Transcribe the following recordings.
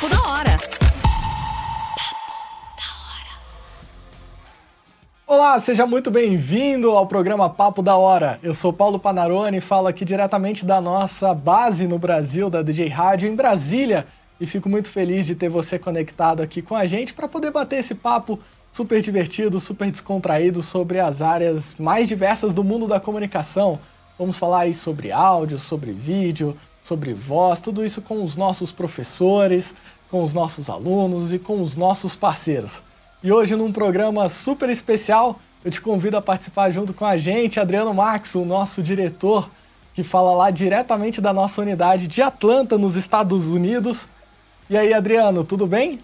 Papo da Hora. Olá, seja muito bem-vindo ao programa Papo da Hora. Eu sou Paulo Panarone e falo aqui diretamente da nossa base no Brasil, da DJ Rádio, em Brasília. E fico muito feliz de ter você conectado aqui com a gente para poder bater esse papo super divertido, super descontraído sobre as áreas mais diversas do mundo da comunicação. Vamos falar aí sobre áudio, sobre vídeo, sobre voz, tudo isso com os nossos professores, com os nossos alunos e com os nossos parceiros. E hoje, num programa super especial, eu te convido a participar junto com a gente, Adriano Max, o nosso diretor, que fala lá diretamente da nossa unidade de Atlanta, nos Estados Unidos. E aí, Adriano, tudo bem?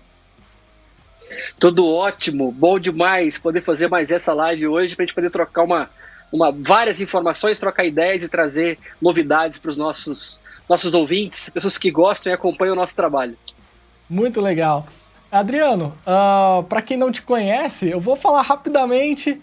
Tudo ótimo, bom demais poder fazer mais essa live hoje para a gente poder trocar uma, uma, várias informações, trocar ideias e trazer novidades para os nossos, nossos ouvintes, pessoas que gostam e acompanham o nosso trabalho. Muito legal. Adriano, uh, ah, para quem não te conhece, eu vou falar rapidamente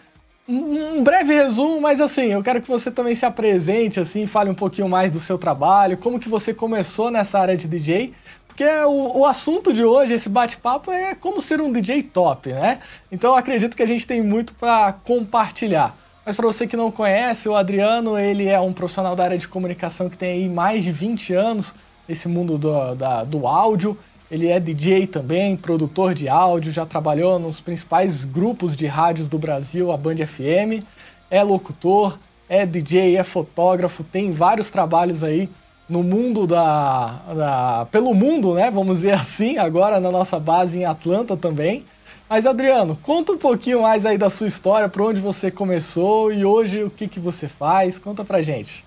um, breve resumo, mas assim, eu quero que você também se apresente, assim, fale um pouquinho mais do seu trabalho, como que você começou nessa área de DJ, porque o, o assunto de hoje, esse bate-papo, é como ser um DJ top, né? Então eu acredito que a gente tem muito para compartilhar. Mas para você que não conhece, o Adriano, ele é um profissional da área de comunicação que tem aí mais de 20 anos nesse mundo do, da, do áudio. Ele é DJ também, produtor de áudio, já trabalhou nos principais grupos de rádios do Brasil, a Band FM, é locutor, é DJ, é fotógrafo, tem vários trabalhos aí no mundo da, da, pelo mundo, né? Vamos dizer assim, agora na nossa base em Atlanta também. Mas Adriano, conta um pouquinho mais aí da sua história, por onde você começou e hoje o que, que você faz. Conta pra gente.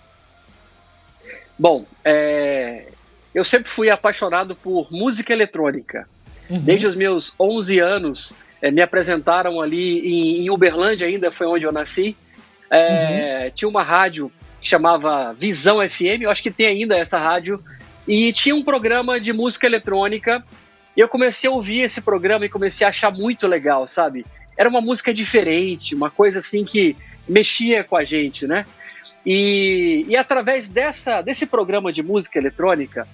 Bom, é... eu sempre fui apaixonado por música eletrônica. Uhum. Desde os meus 11 anos, é, me apresentaram ali em, em, Uberlândia, ainda foi onde eu nasci. É, uhum. Tinha uma rádio que chamava Visão FM, eu acho que tem ainda essa rádio, e tinha um programa de música eletrônica e eu comecei a ouvir esse programa e comecei a achar muito legal, sabe? Era uma música diferente, uma coisa assim que mexia com a gente, né? E, e através dessa, desse programa de música eletrônica,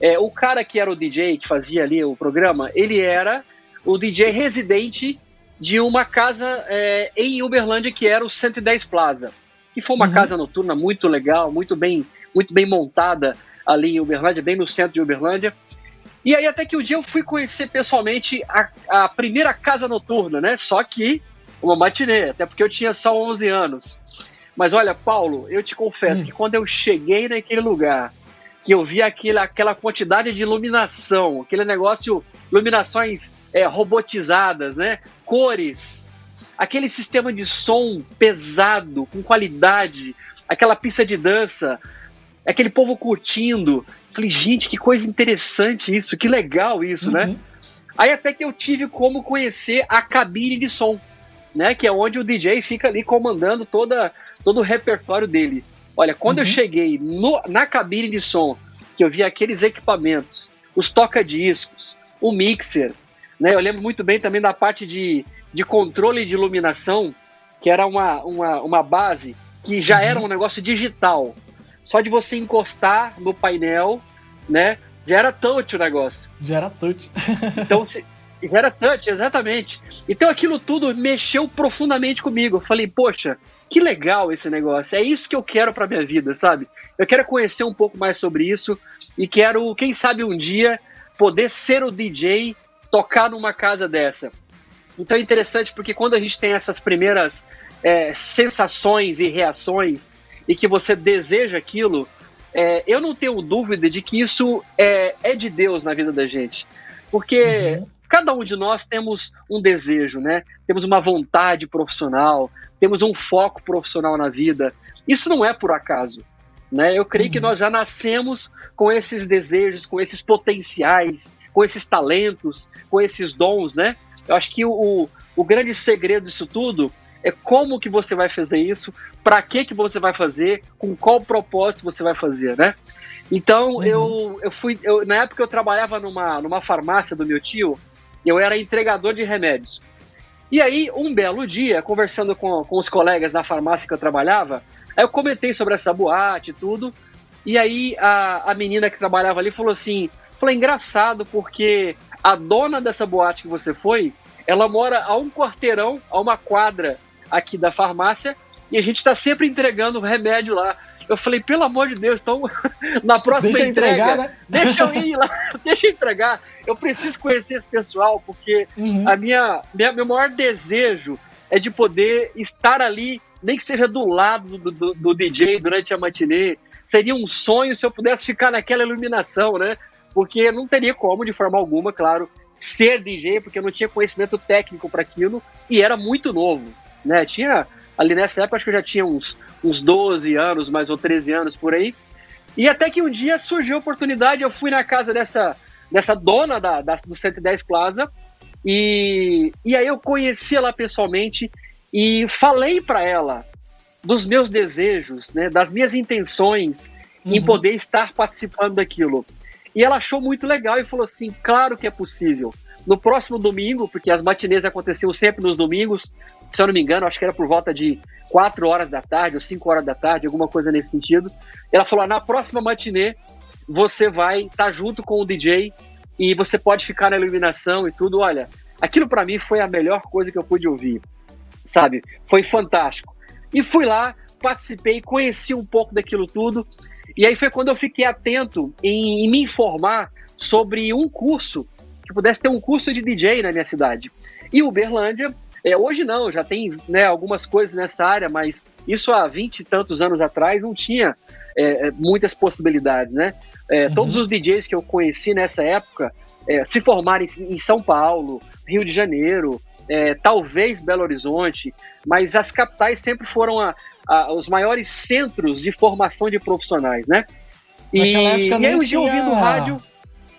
é, o cara que era o DJ, que fazia ali o programa, ele era o DJ residente de uma casa é, em Uberlândia que era o 110 Plaza, que foi uma uhum. casa noturna muito legal, muito bem, muito bem montada ali em Uberlândia, bem no centro de Uberlândia. E aí até que um dia eu fui conhecer pessoalmente a, a primeira casa noturna, né? Só que uma matinê, até porque eu tinha só 11 anos. Mas olha, Paulo, eu te confesso hum. que quando eu cheguei naquele lugar, que eu vi aquele, aquela quantidade de iluminação, aquele negócio, iluminações é, robotizadas, né? Cores, aquele sistema de som pesado, com qualidade, aquela pista de dança, aquele povo curtindo, Falei, gente, que coisa interessante isso, que legal isso, né? uhum. né? Aí até que eu tive como conhecer a cabine de som, né? Que é onde o DJ fica ali comandando toda, todo o repertório dele. Olha, quando uhum. eu cheguei no, na cabine de som, que eu vi aqueles equipamentos, os toca-discos, o mixer, né? Eu lembro muito bem também da parte de, de controle de iluminação, que era uma, uma, uma base que já uhum. era um negócio digital só de você encostar no painel, né? Já era touch o negócio. Já era touch. então, se, já era touch, exatamente. Então aquilo tudo mexeu profundamente comigo. Eu falei, poxa, que legal esse negócio. É isso que eu quero para minha vida, sabe? Eu quero conhecer um pouco mais sobre isso e quero, quem sabe um dia, poder ser o DJ, tocar numa casa dessa. Então é interessante porque quando a gente tem essas primeiras é, sensações e reações e que você deseja aquilo, é, eu não tenho dúvida de que isso é, é de Deus na vida da gente. Porque uhum. cada um de nós temos um desejo, né? Temos uma vontade profissional, temos um foco profissional na vida. Isso não é por acaso. Né? Eu creio uhum. que nós já nascemos com esses desejos, com esses potenciais, com esses talentos, com esses dons, né? Eu acho que o, o grande segredo disso tudo é como que você vai fazer isso, para que que você vai fazer, com qual propósito você vai fazer, né? Então uhum. eu, eu fui, eu, na época eu trabalhava numa, numa farmácia do meu tio, eu era entregador de remédios. E aí, um belo dia, conversando com, com os colegas da farmácia que eu trabalhava, aí eu comentei sobre essa boate e tudo, e aí a, a menina que trabalhava ali falou assim, Falei, engraçado, porque a dona dessa boate que você foi, ela mora a um quarteirão, a uma quadra aqui da farmácia, e a gente está sempre entregando remédio lá. Eu falei, pelo amor de Deus, então na próxima deixa entrega, entregar, né? deixa eu ir lá, deixa eu entregar. Eu preciso conhecer esse pessoal, porque uhum. a minha, minha, meu maior desejo é de poder estar ali, nem que seja do lado do, do, do DJ durante a matinê. Seria um sonho se eu pudesse ficar naquela iluminação, né? Porque não teria como, de forma alguma, claro, ser DJ, porque eu não tinha conhecimento técnico para aquilo e era muito novo, né? Tinha ali nessa época, acho que eu já tinha uns, uns 12 anos, mais ou 13 anos por aí. E até que um dia surgiu a oportunidade, eu fui na casa dessa, dessa dona da, da, do 110 Plaza, e, e aí eu conheci ela pessoalmente e falei para ela dos meus desejos, né, das minhas intenções uhum. em poder estar participando daquilo. E ela achou muito legal e falou assim: claro que é possível. No próximo domingo, porque as matinês aconteciam sempre nos domingos, se eu não me engano, acho que era por volta de 4 horas da tarde ou 5 horas da tarde, alguma coisa nesse sentido. Ela falou: na próxima matinê, você vai estar tá junto com o DJ e você pode ficar na iluminação e tudo. Olha, aquilo para mim foi a melhor coisa que eu pude ouvir, sabe? Foi fantástico. E fui lá, participei, conheci um pouco daquilo tudo. E aí foi quando eu fiquei atento em, em me informar sobre um curso que pudesse ter um curso de DJ na minha cidade. E Uberlândia, é, hoje não, já tem né, algumas coisas nessa área, mas isso há 20 e tantos anos atrás não tinha é, é, muitas possibilidades, né? É, uhum. Todos os DJs que eu conheci nessa época é, se formaram em, em, São Paulo, Rio de Janeiro, é, talvez Belo Horizonte, mas as capitais sempre foram a, a, os maiores centros de formação de profissionais, né? E, e aí um dia ouvindo rádio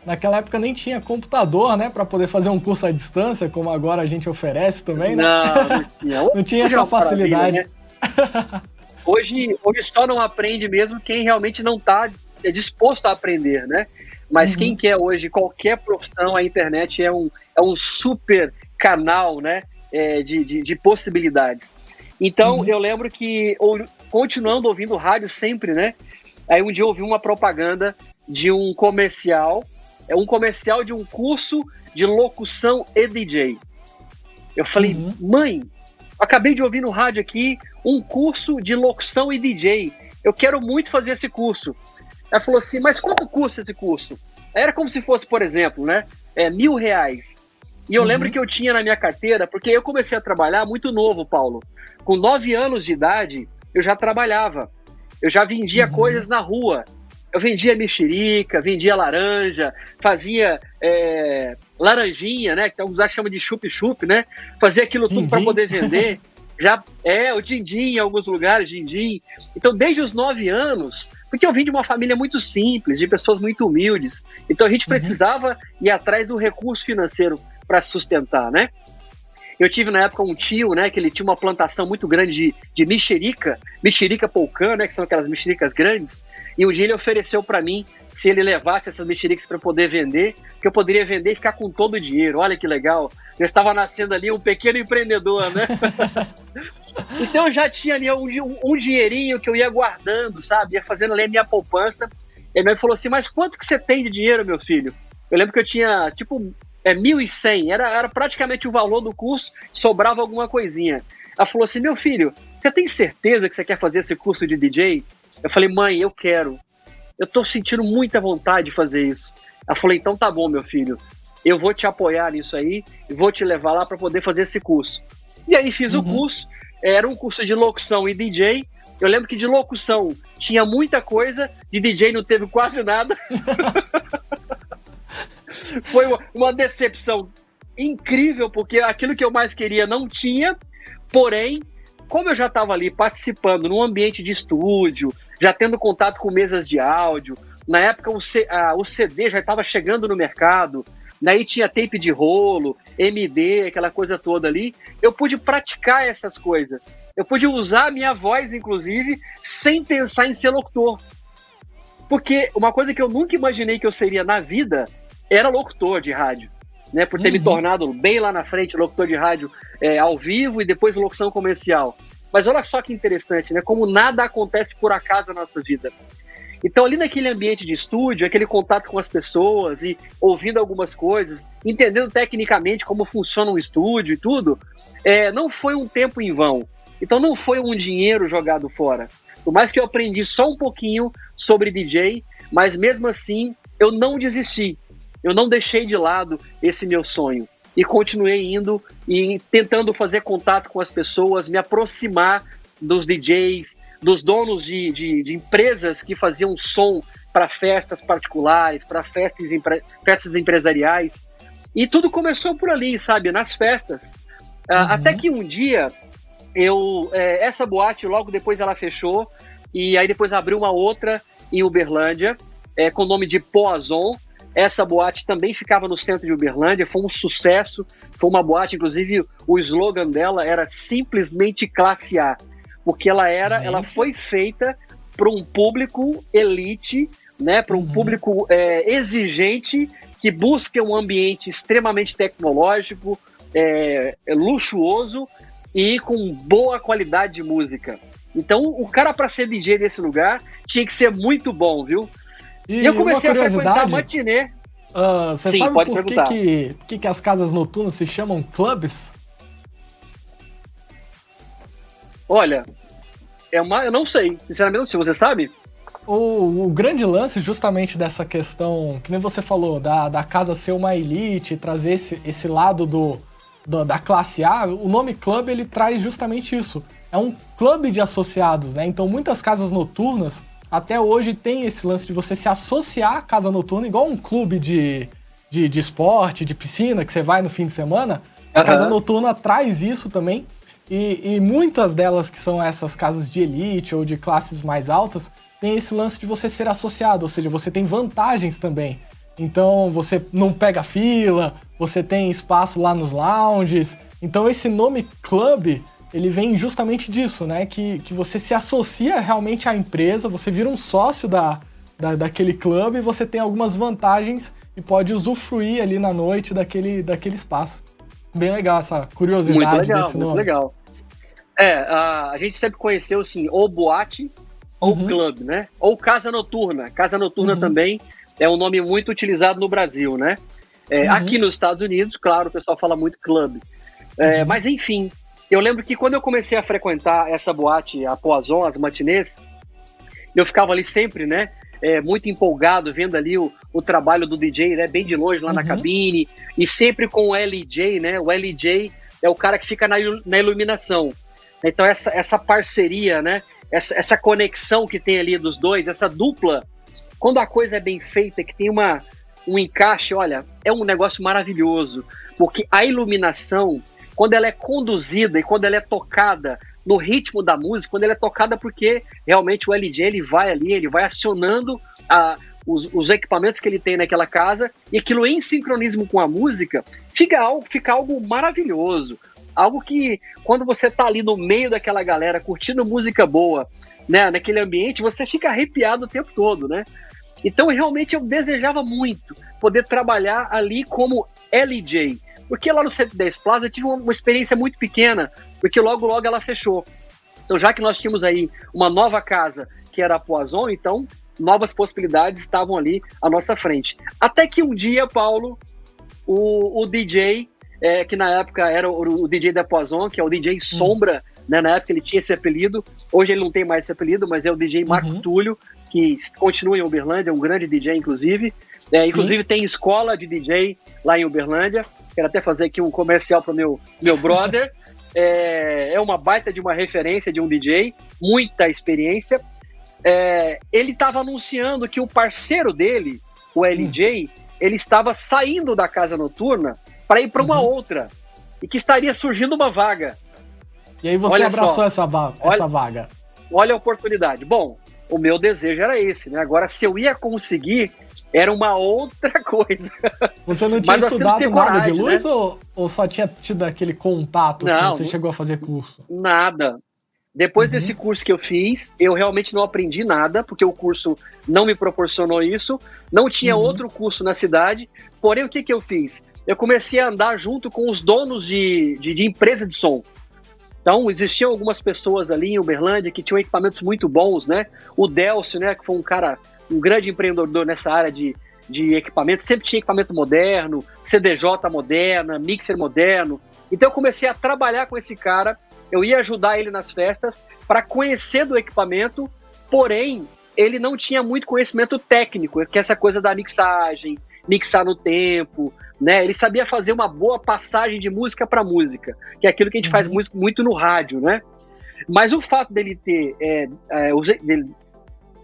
Naquela época nem tinha computador, né, para poder fazer um curso à distância, como agora a gente oferece também, né? Não, não tinha. não tinha essa facilidade. Né? hoje, hoje só não aprende mesmo quem realmente não está disposto a aprender, né? Mas uhum. quem quer hoje qualquer profissão, a internet é um, é um super canal, né, é, de, de, de, possibilidades. Então, uhum. eu lembro que, ou, continuando ouvindo rádio sempre, né, aí um dia eu ouvi uma propaganda de um comercial é um comercial de um curso de locução e DJ. Eu falei, uhum. mãe, acabei de ouvir no rádio aqui um curso de locução e DJ. Eu quero muito fazer esse curso. Ela falou assim, mas quanto custa esse curso? Era como se fosse, por exemplo, né? É, mil reais. E eu uhum. lembro que eu tinha na minha carteira, porque eu comecei a trabalhar muito novo, Paulo. Com nove anos de idade, eu já trabalhava. Eu já vendia uhum. coisas na rua. Eu vendia mexerica, vendia laranja, fazia é, laranjinha, né? Que alguns chamam de chup-chup, né? Fazia aquilo tudo para poder vender. Já é o din-din em alguns lugares, din-din. Então, desde os nove anos, porque eu vim de uma família muito simples, de pessoas muito humildes. Então, a gente uhum. precisava uhum. ir atrás do recurso financeiro para sustentar, né? Eu tive na época um tio, né, que ele tinha uma plantação muito grande de, de mexerica, mexerica polcã, né, que são aquelas mexericas grandes, e um dia ele ofereceu para mim se ele levasse essas mexericas para poder vender, que eu poderia vender e ficar com todo o dinheiro. Olha que legal. Eu estava nascendo ali um pequeno empreendedor, né? então eu já tinha ali um, um, dinheirinho que eu ia guardando, sabe? Ia fazendo ali a minha poupança. E minha mãe falou assim: Mas quanto que você tem de dinheiro, meu filho? Eu lembro que eu tinha, tipo, é 1.100, era, era praticamente o valor do curso, sobrava alguma coisinha. Ela falou assim: Meu filho, você tem certeza que você quer fazer esse curso de DJ? Eu falei: Mãe, eu quero. Eu tô sentindo muita vontade de fazer isso. Ela falou: Então tá bom, meu filho, eu vou te apoiar nisso aí e vou te levar lá para poder fazer esse curso. E aí fiz uhum. o curso, era um curso de locução e DJ. Eu lembro que de locução tinha muita coisa, de DJ não teve quase nada. Foi uma decepção incrível, porque aquilo que eu mais queria não tinha, porém, como eu já estava ali participando num ambiente de estúdio, já tendo contato com mesas de áudio, na época o, C, a, o CD já estava chegando no mercado, daí tinha tape de rolo, MD, aquela coisa toda ali, eu pude praticar essas coisas. Eu pude usar a minha voz, inclusive, sem pensar em ser locutor. Porque uma coisa que eu nunca imaginei que eu seria na vida era locutor de rádio. Né, por ter uhum. me tornado bem lá na frente locutor de rádio é, ao vivo e depois locução comercial. Mas olha só que interessante, né? Como nada acontece por acaso na nossa vida. Então, ali naquele ambiente de estúdio, aquele contato com as pessoas e ouvindo algumas coisas, entendendo tecnicamente como funciona um estúdio e tudo, é, não foi um tempo em vão. Então, não foi um dinheiro jogado fora. Por mais que eu aprendi só um pouquinho sobre DJ, mas mesmo assim, eu não desisti. Eu não deixei de lado esse meu sonho e continuei indo e tentando fazer contato com as pessoas, me aproximar dos DJs, dos donos de, de, de empresas que faziam som para festas particulares, para festas, festas empresariais. E tudo começou por ali, sabe, nas festas. Ah, uhum. Até que um dia, eu é, essa boate, logo depois ela fechou, e aí depois abriu uma outra em Uberlândia, é, com o nome de Poazon. Essa boate também ficava no centro de Uberlândia, foi um sucesso. Foi uma boate, inclusive, o slogan dela era simplesmente classe A porque ela era, uhum. ela foi feita para um público elite, né, para um uhum. público é, exigente que busca um ambiente extremamente tecnológico, é, é luxuoso e com boa qualidade de música. Então, o cara para ser DJ desse lugar tinha que ser muito bom, viu? E, e eu comecei a frequentar matinê. Uh, você Sim, sabe por que, que, que, que as casas noturnas se chamam clubs? Olha, é uma. Eu não sei, sinceramente não sei. Você sabe? O, o, grande lance justamente dessa questão, que nem você falou, da, da casa ser uma elite, trazer esse, esse lado do, do, da classe A, o nome club ele traz justamente isso. É um clube de associados, né? Então muitas casas noturnas até hoje tem esse lance de você se associar à casa noturna, igual um clube de, de, de esporte, de piscina, que você vai no fim de semana. A uhum. casa noturna traz isso também. E, e, muitas delas que são essas casas de elite ou de classes mais altas, tem esse lance de você ser associado, ou seja, você tem vantagens também. Então você não pega fila, você tem espaço lá nos lounges. Então esse nome club, ele vem justamente disso, né? Que, que você se associa realmente à empresa, você vira um sócio da, da, daquele clube e você tem algumas vantagens e pode usufruir ali na noite daquele, daquele espaço. Bem legal essa curiosidade muito legal, desse nome. Muito legal. É, a, a gente sempre conheceu, assim, ou boate ou uhum. club, né? Ou casa noturna. Casa noturna uhum. também é um nome muito utilizado no Brasil, né? É, uhum. Aqui nos Estados Unidos, claro, o pessoal fala muito club. É, uhum. mas enfim, eu lembro que quando eu comecei a frequentar essa boate, a Poison, as matinês, eu ficava ali sempre, né? É, muito empolgado, vendo ali o, o trabalho do DJ, né? Bem de longe lá na uhum. cabine, e sempre com o LJ, né? O LJ é o cara que fica na, na iluminação. Então essa, essa parceria, né? Essa, essa conexão que tem ali dos dois, essa dupla, quando a coisa é bem feita, que tem uma, um encaixe, olha, é um negócio maravilhoso, porque a iluminação, quando ela é conduzida e quando ela é tocada no ritmo da música, quando ela é tocada porque realmente o LJ ele vai ali, ele vai acionando a, os, os, equipamentos que ele tem naquela casa e aquilo em sincronismo com a música fica algo, fica algo maravilhoso. Algo que, quando você tá ali no meio daquela galera, curtindo música boa, né, naquele ambiente, você fica arrepiado o tempo todo, né? Então, realmente, eu desejava muito poder trabalhar ali como LJ. Porque lá no 110 Plaza eu tive uma experiência muito pequena, porque logo, logo ela fechou. Então, já que nós tínhamos aí uma nova casa, que era a Poison, então novas possibilidades estavam ali à nossa frente. Até que um dia, Paulo, o, o DJ é, que na época era o, o, DJ da Poison, que é o DJ Sombra, uhum. né? Na época ele tinha esse apelido. Hoje ele não tem mais esse apelido, mas é o DJ Marco uhum. Túlio, que continua em Uberlândia, é um grande DJ, inclusive. É, inclusive Sim. tem escola de DJ lá em Uberlândia. Quero até fazer aqui um comercial para meu meu brother. é, é uma baita de uma referência de um DJ, muita experiência. É, ele estava anunciando que o parceiro dele, o LJ, ele estava saindo da casa noturna para ir para uma uhum. outra e que estaria surgindo uma vaga. E aí você olha abraçou só, essa, va olha, essa vaga. Olha a oportunidade. Bom, o meu desejo era esse, né? Agora, se eu ia conseguir, era uma outra coisa. Você não tinha estudado nada coragem, de luz né? ou, ou só tinha tido aquele contato? Assim, não, assim, você chegou a fazer curso? Nada. Depois uhum. desse curso que eu fiz, eu realmente não aprendi nada, porque o curso não me proporcionou isso. Não tinha uhum. outro curso na cidade. Porém, o que, que eu fiz? eu comecei a andar junto com os donos de, de, de empresa de som. Então, existiam algumas pessoas ali em Uberlândia que tinham equipamentos muito bons, né? O Delcio, né, que foi um cara, um grande empreendedor nessa área de, de equipamento, sempre tinha equipamento moderno, CDJ moderna, mixer moderno. Então, eu comecei a trabalhar com esse cara, eu ia ajudar ele nas festas para conhecer do equipamento, porém, ele não tinha muito conhecimento técnico, que é essa coisa da mixagem, mixar no tempo, né? Ele sabia fazer uma boa passagem de música para música, que é aquilo que a gente uhum. faz muito, muito no rádio, né? Mas o fato dele ter é, é, dele,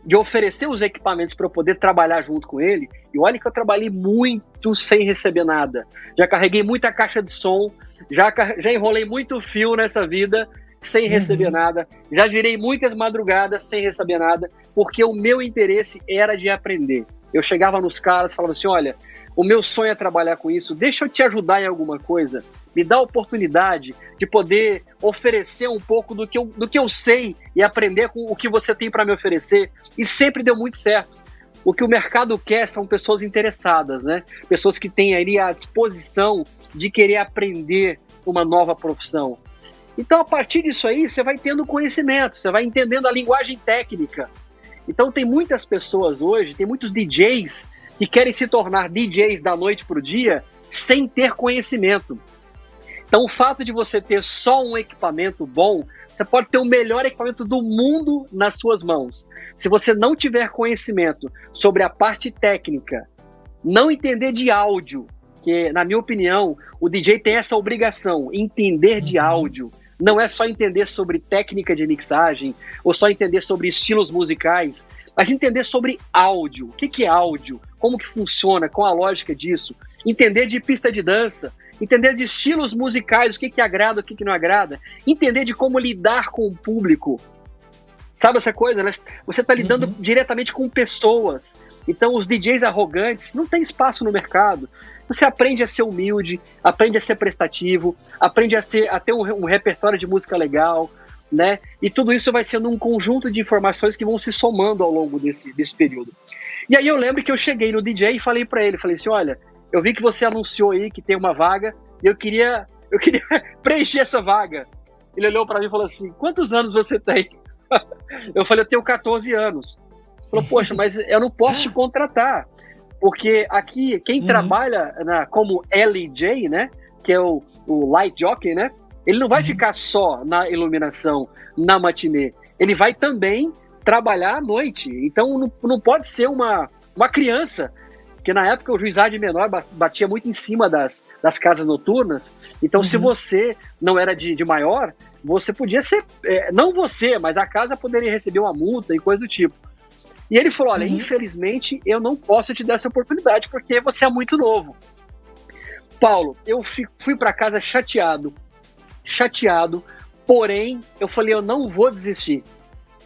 de oferecer os equipamentos para eu poder trabalhar junto com ele, e olha que eu trabalhei muito sem receber nada. Já carreguei muita caixa de som, já, já enrolei muito fio nessa vida sem uhum. receber nada, já virei muitas madrugadas sem receber nada, porque o meu interesse era de aprender. Eu chegava nos caras falava assim: olha, o meu sonho é trabalhar com isso, deixa eu te ajudar em alguma coisa, me dá a oportunidade de poder oferecer um pouco do que eu, do que eu sei e aprender com o que você tem para me oferecer. E sempre deu muito certo. O que o mercado quer são pessoas interessadas, né? Pessoas que têm ali a disposição de querer aprender uma nova profissão. Então, a partir disso aí, você vai tendo conhecimento, você vai entendendo a linguagem técnica. Então, tem muitas pessoas hoje, tem muitos DJs que querem se tornar DJs da noite para o dia sem ter conhecimento. Então, o fato de você ter só um equipamento bom, você pode ter o melhor equipamento do mundo nas suas mãos. Se você não tiver conhecimento sobre a parte técnica, não entender de áudio, que, na minha opinião, o DJ tem essa obrigação, entender de uhum. áudio. Não é só entender sobre técnica de mixagem ou só entender sobre estilos musicais, mas entender sobre áudio. O que, que é áudio? Como que funciona? Qual a lógica disso? Entender de pista de dança, entender de estilos musicais, o que, que agrada, o que, que não agrada, entender de como lidar com o público. Sabe essa coisa? Né? Você está lidando uhum. diretamente com pessoas. Então, os DJs arrogantes não tem espaço no mercado. Você aprende a ser humilde, aprende a ser prestativo, aprende a, ser, a ter um, um repertório de música legal, né? E tudo isso vai sendo um conjunto de informações que vão se somando ao longo desse, desse período. E aí eu lembro que eu cheguei no DJ e falei para ele, falei assim, olha, eu vi que você anunciou aí que tem uma vaga e eu queria, eu queria preencher essa vaga. Ele olhou para mim e falou assim, quantos anos você tem? Eu falei, eu tenho 14 anos. Ele falou, poxa, mas eu não posso te contratar. Porque aqui, quem uhum. trabalha na, como LJ, né? Que é o, o light jockey, né? Ele não vai uhum. ficar só na iluminação, na matinê. Ele vai também trabalhar à noite. Então não, não pode ser uma, uma criança. Porque na época o juizado menor batia muito em cima das, das casas noturnas. Então, uhum. se você não era de, de maior, você podia ser. É, não você, mas a casa poderia receber uma multa e coisa do tipo. E ele falou: Olha, uhum. infelizmente eu não posso te dar essa oportunidade porque você é muito novo. Paulo, eu fui para casa chateado, chateado, porém eu falei: Eu não vou desistir.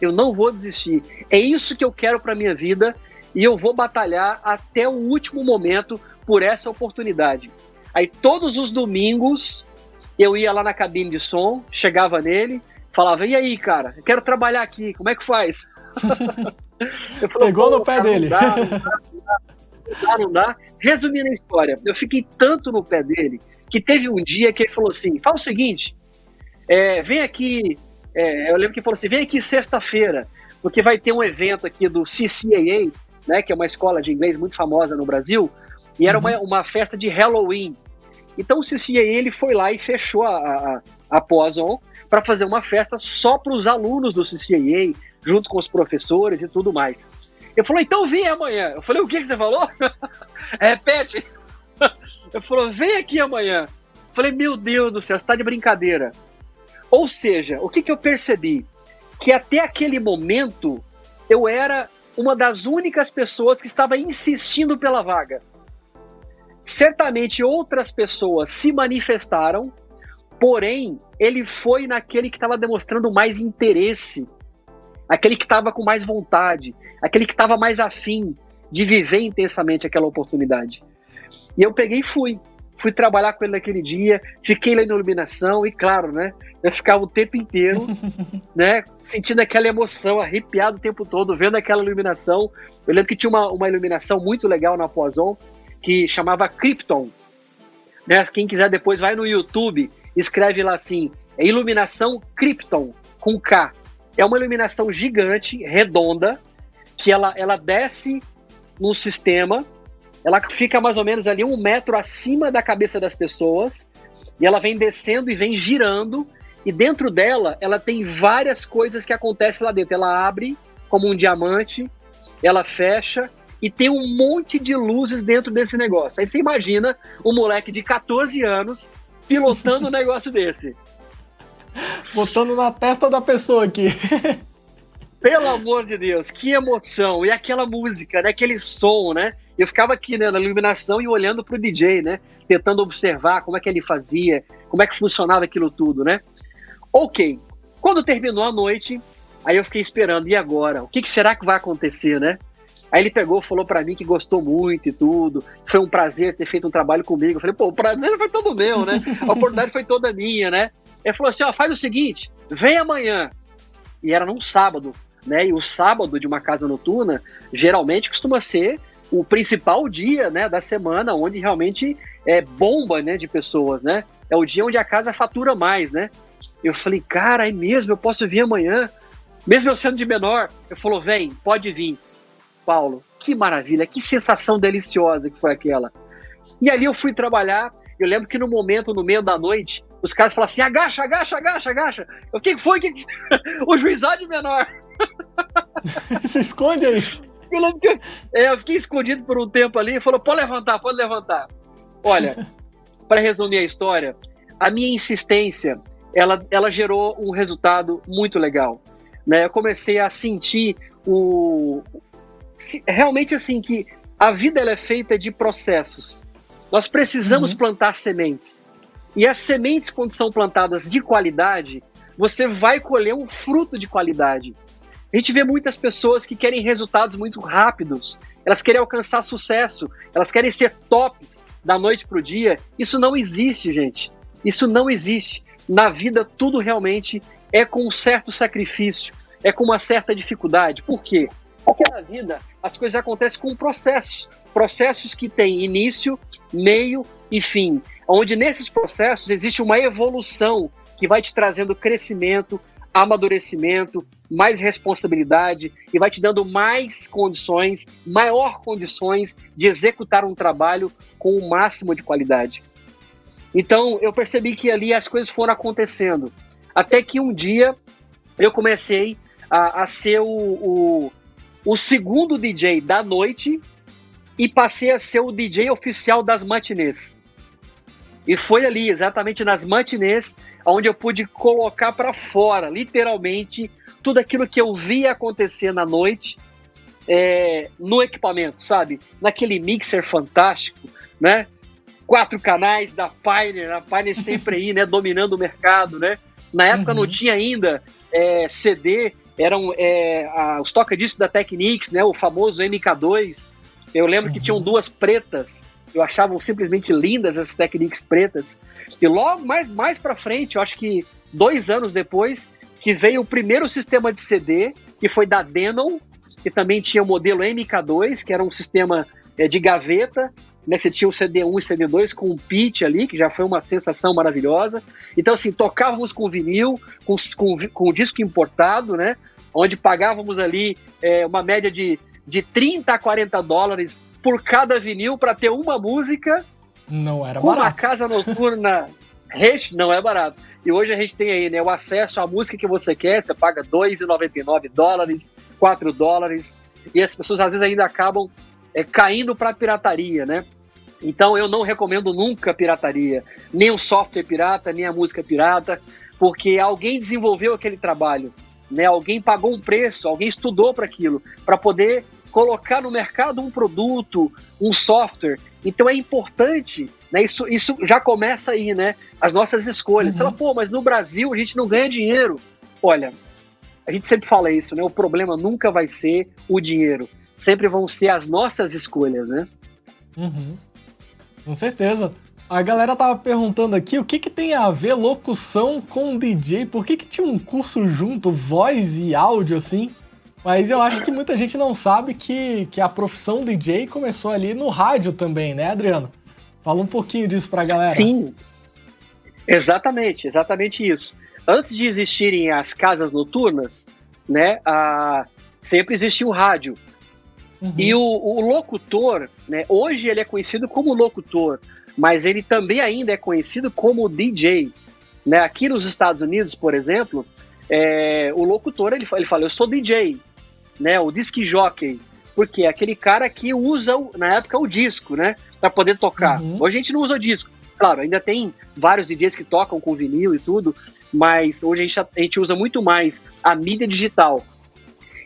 Eu não vou desistir. É isso que eu quero para minha vida e eu vou batalhar até o último momento por essa oportunidade. Aí todos os domingos eu ia lá na cabine de som, chegava nele, falava: E aí, cara, eu quero trabalhar aqui, como é que faz? Falo, Pegou no pé cara, dele. Não dá, não dá, não dá. Resumindo a história, eu fiquei tanto no pé dele que teve um dia que ele falou assim: fala o seguinte, é, vem aqui. É, eu lembro que ele falou assim: vem aqui sexta-feira, porque vai ter um evento aqui do CCAA, né, que é uma escola de inglês muito famosa no Brasil, e era uhum. uma, uma festa de Halloween. Então o CCAA ele foi lá e fechou a, a, a Poison para fazer uma festa só para os alunos do CCAA, junto com os professores e tudo mais. Eu falei, então vem amanhã. Eu falei, o que, que você falou? Repete. Eu falei, vem aqui amanhã. Eu falei, meu Deus do céu, você tá de brincadeira. Ou seja, o que, que eu percebi? Que até aquele momento eu era uma das únicas pessoas que estava insistindo pela vaga. Certamente outras pessoas se manifestaram, porém ele foi naquele que estava demonstrando mais interesse aquele que estava com mais vontade, aquele que estava mais afim de viver intensamente aquela oportunidade. E eu peguei e fui. Fui trabalhar com ele naquele dia, fiquei lá na iluminação e, claro, né? Eu ficava o tempo inteiro, né? Sentindo aquela emoção, arrepiado o tempo todo, vendo aquela iluminação. Eu lembro que tinha uma, uma iluminação muito legal na Poison, que chamava Krypton. Né? Quem quiser depois vai no YouTube, escreve lá assim, É iluminação Krypton, com K. É uma iluminação gigante, redonda, que ela, ela desce num sistema, ela fica mais ou menos ali um metro acima da cabeça das pessoas, e ela vem descendo e vem girando, e dentro dela ela tem várias coisas que acontecem lá dentro. Ela abre como um diamante, ela fecha, e tem um monte de luzes dentro desse negócio. Aí você imagina um moleque de 14 anos pilotando um negócio desse. Botando na testa da pessoa aqui. Pelo amor de Deus, que emoção! E aquela música, né? aquele som, né? Eu ficava aqui né, na iluminação e olhando pro DJ, né? Tentando observar como é que ele fazia, como é que funcionava aquilo tudo, né? Ok. Quando terminou a noite, aí eu fiquei esperando, e agora? O que, que será que vai acontecer, né? Aí ele pegou, falou para mim que gostou muito e tudo. Foi um prazer ter feito um trabalho comigo. Eu falei, pô, o prazer foi todo meu, né? A oportunidade foi toda minha, né? Ele falou assim: ó, faz o seguinte, vem amanhã. E era num sábado, né? E o sábado de uma casa noturna geralmente costuma ser o principal dia, né, da semana, onde realmente é bomba, né, de pessoas, né? É o dia onde a casa fatura mais, né? Eu falei, cara, é mesmo, eu posso vir amanhã, mesmo eu sendo de menor. Eu falou, vem, pode vir. Paulo. Que maravilha, que sensação deliciosa que foi aquela. E ali eu fui trabalhar. Eu lembro que no momento, no meio da noite, os caras falaram assim: agacha, agacha, agacha, agacha. O que foi? Que... o juizado menor. Se esconde aí. Eu, lembro que, é, eu fiquei escondido por um tempo ali e falou: pode levantar, pode levantar. Olha, para resumir a história, a minha insistência ela, ela gerou um resultado muito legal. Né? Eu comecei a sentir o, realmente assim que a vida ela é feita de processos. Nós precisamos uhum. plantar sementes. E as sementes, quando são plantadas de qualidade, você vai colher um fruto de qualidade. A gente vê muitas pessoas que querem resultados muito rápidos, elas querem alcançar sucesso, elas querem ser tops da noite para o dia. Isso não existe, gente. Isso não existe. Na vida, tudo realmente é com um certo sacrifício, é com uma certa dificuldade. Por quê? Porque na vida as coisas acontecem com processos, processos que têm início, meio e fim, onde nesses processos existe uma evolução que vai te trazendo crescimento, amadurecimento, mais responsabilidade e vai te dando mais condições, maior condições de executar um trabalho com o máximo de qualidade. Então eu percebi que ali as coisas foram acontecendo, até que um dia eu comecei a, a ser o, o o segundo DJ da noite e passei a ser o DJ oficial das matinês. E foi ali, exatamente nas matinês, onde eu pude colocar para fora, literalmente, tudo aquilo que eu via acontecer na noite é, no equipamento, sabe? Naquele mixer fantástico, né? Quatro canais da Pioneer, a Pioneer sempre aí, né? Dominando o mercado, né? Na época uhum. não tinha ainda é, CD, eram é, a, os toca-discos da Technics, né, o famoso MK2. Eu lembro uhum. que tinham duas pretas, eu achava simplesmente lindas essas Technics pretas. E logo mais, mais para frente, eu acho que dois anos depois, que veio o primeiro sistema de CD, que foi da Denon, que também tinha o modelo MK2, que era um sistema é, de gaveta, né? Você tinha o CD1 e CD2 com um pitch ali, que já foi uma sensação maravilhosa. Então, assim, tocávamos com vinil, com, com, com disco importado, né? Onde pagávamos ali é, uma média de, de 30 a 40 dólares por cada vinil para ter uma música. Não era barato. Uma casa noturna. não é barato. E hoje a gente tem aí né, o acesso à música que você quer, você paga 2,99 dólares, 4 dólares, e as pessoas às vezes ainda acabam é, caindo para a pirataria, né? Então eu não recomendo nunca pirataria, nem o software pirata, nem a música pirata, porque alguém desenvolveu aquele trabalho, né? Alguém pagou um preço, alguém estudou para aquilo, para poder colocar no mercado um produto, um software. Então é importante, né? Isso, isso já começa aí, né? As nossas escolhas. Uhum. Fala, pô, mas no Brasil a gente não ganha dinheiro. Olha, a gente sempre fala isso, né? O problema nunca vai ser o dinheiro sempre vão ser as nossas escolhas, né? Uhum. Com certeza. A galera tava perguntando aqui o que, que tem a ver locução com DJ, por que, que tinha um curso junto, voz e áudio assim? Mas eu acho que muita gente não sabe que, que a profissão DJ começou ali no rádio também, né, Adriano? Fala um pouquinho disso pra galera. Sim, exatamente, exatamente isso. antes de existirem as casas noturnas, né, a, sempre existiu o rádio. Uhum. E o, o, locutor, né, hoje ele é conhecido como locutor, mas ele também ainda é conhecido como DJ. Né? Aqui nos Estados Unidos, por exemplo, é, o locutor ele, ele fala, eu sou DJ, né, o disc jockey, porque é aquele cara que usa, na época, o disco, né, para poder tocar. Uhum. Hoje a gente não usa o disco. Claro, ainda tem vários DJs que tocam com vinil e tudo, mas hoje a gente, a gente usa muito mais a mídia digital.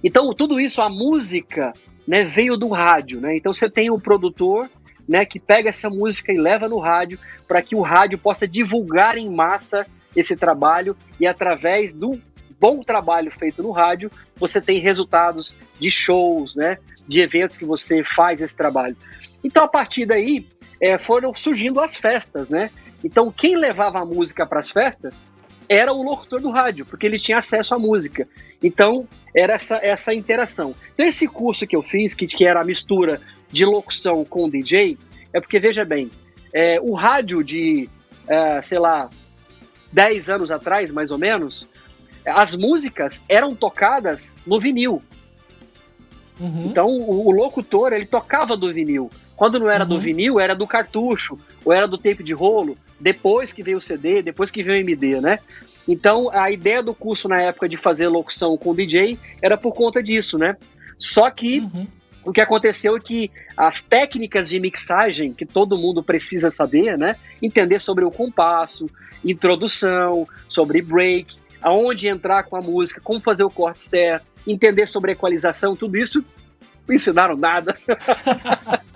Então, tudo isso, a música, né, veio do rádio, né? Então você tem o produtor, né, que pega essa música e leva no rádio para que o rádio possa divulgar em massa esse trabalho e através do bom trabalho feito no rádio, você tem resultados de shows, né, de eventos que você faz esse trabalho. Então a partir daí é, foram surgindo as festas, né? Então quem levava a música para as festas era o locutor do rádio, porque ele tinha acesso à música. Então, era essa, essa interação. Então, esse curso que eu fiz, que, que era a mistura de locução com DJ, é porque, veja bem, é, o rádio de, é, sei lá, 10 anos atrás, mais ou menos, as músicas eram tocadas no vinil. Uhum. Então, o, o, locutor, ele tocava do vinil. Quando não era uhum. do vinil, era do cartucho, ou era do tape de rolo, depois que veio o CD, depois que veio o MD, né? Então, a ideia do curso na época de fazer locução com DJ era por conta disso, né? Só que uhum. o que aconteceu é que as técnicas de mixagem, que todo mundo precisa saber, né? Entender sobre o compasso, introdução, sobre break, aonde entrar com a música, como fazer o corte certo, entender sobre equalização, tudo isso não ensinaram nada.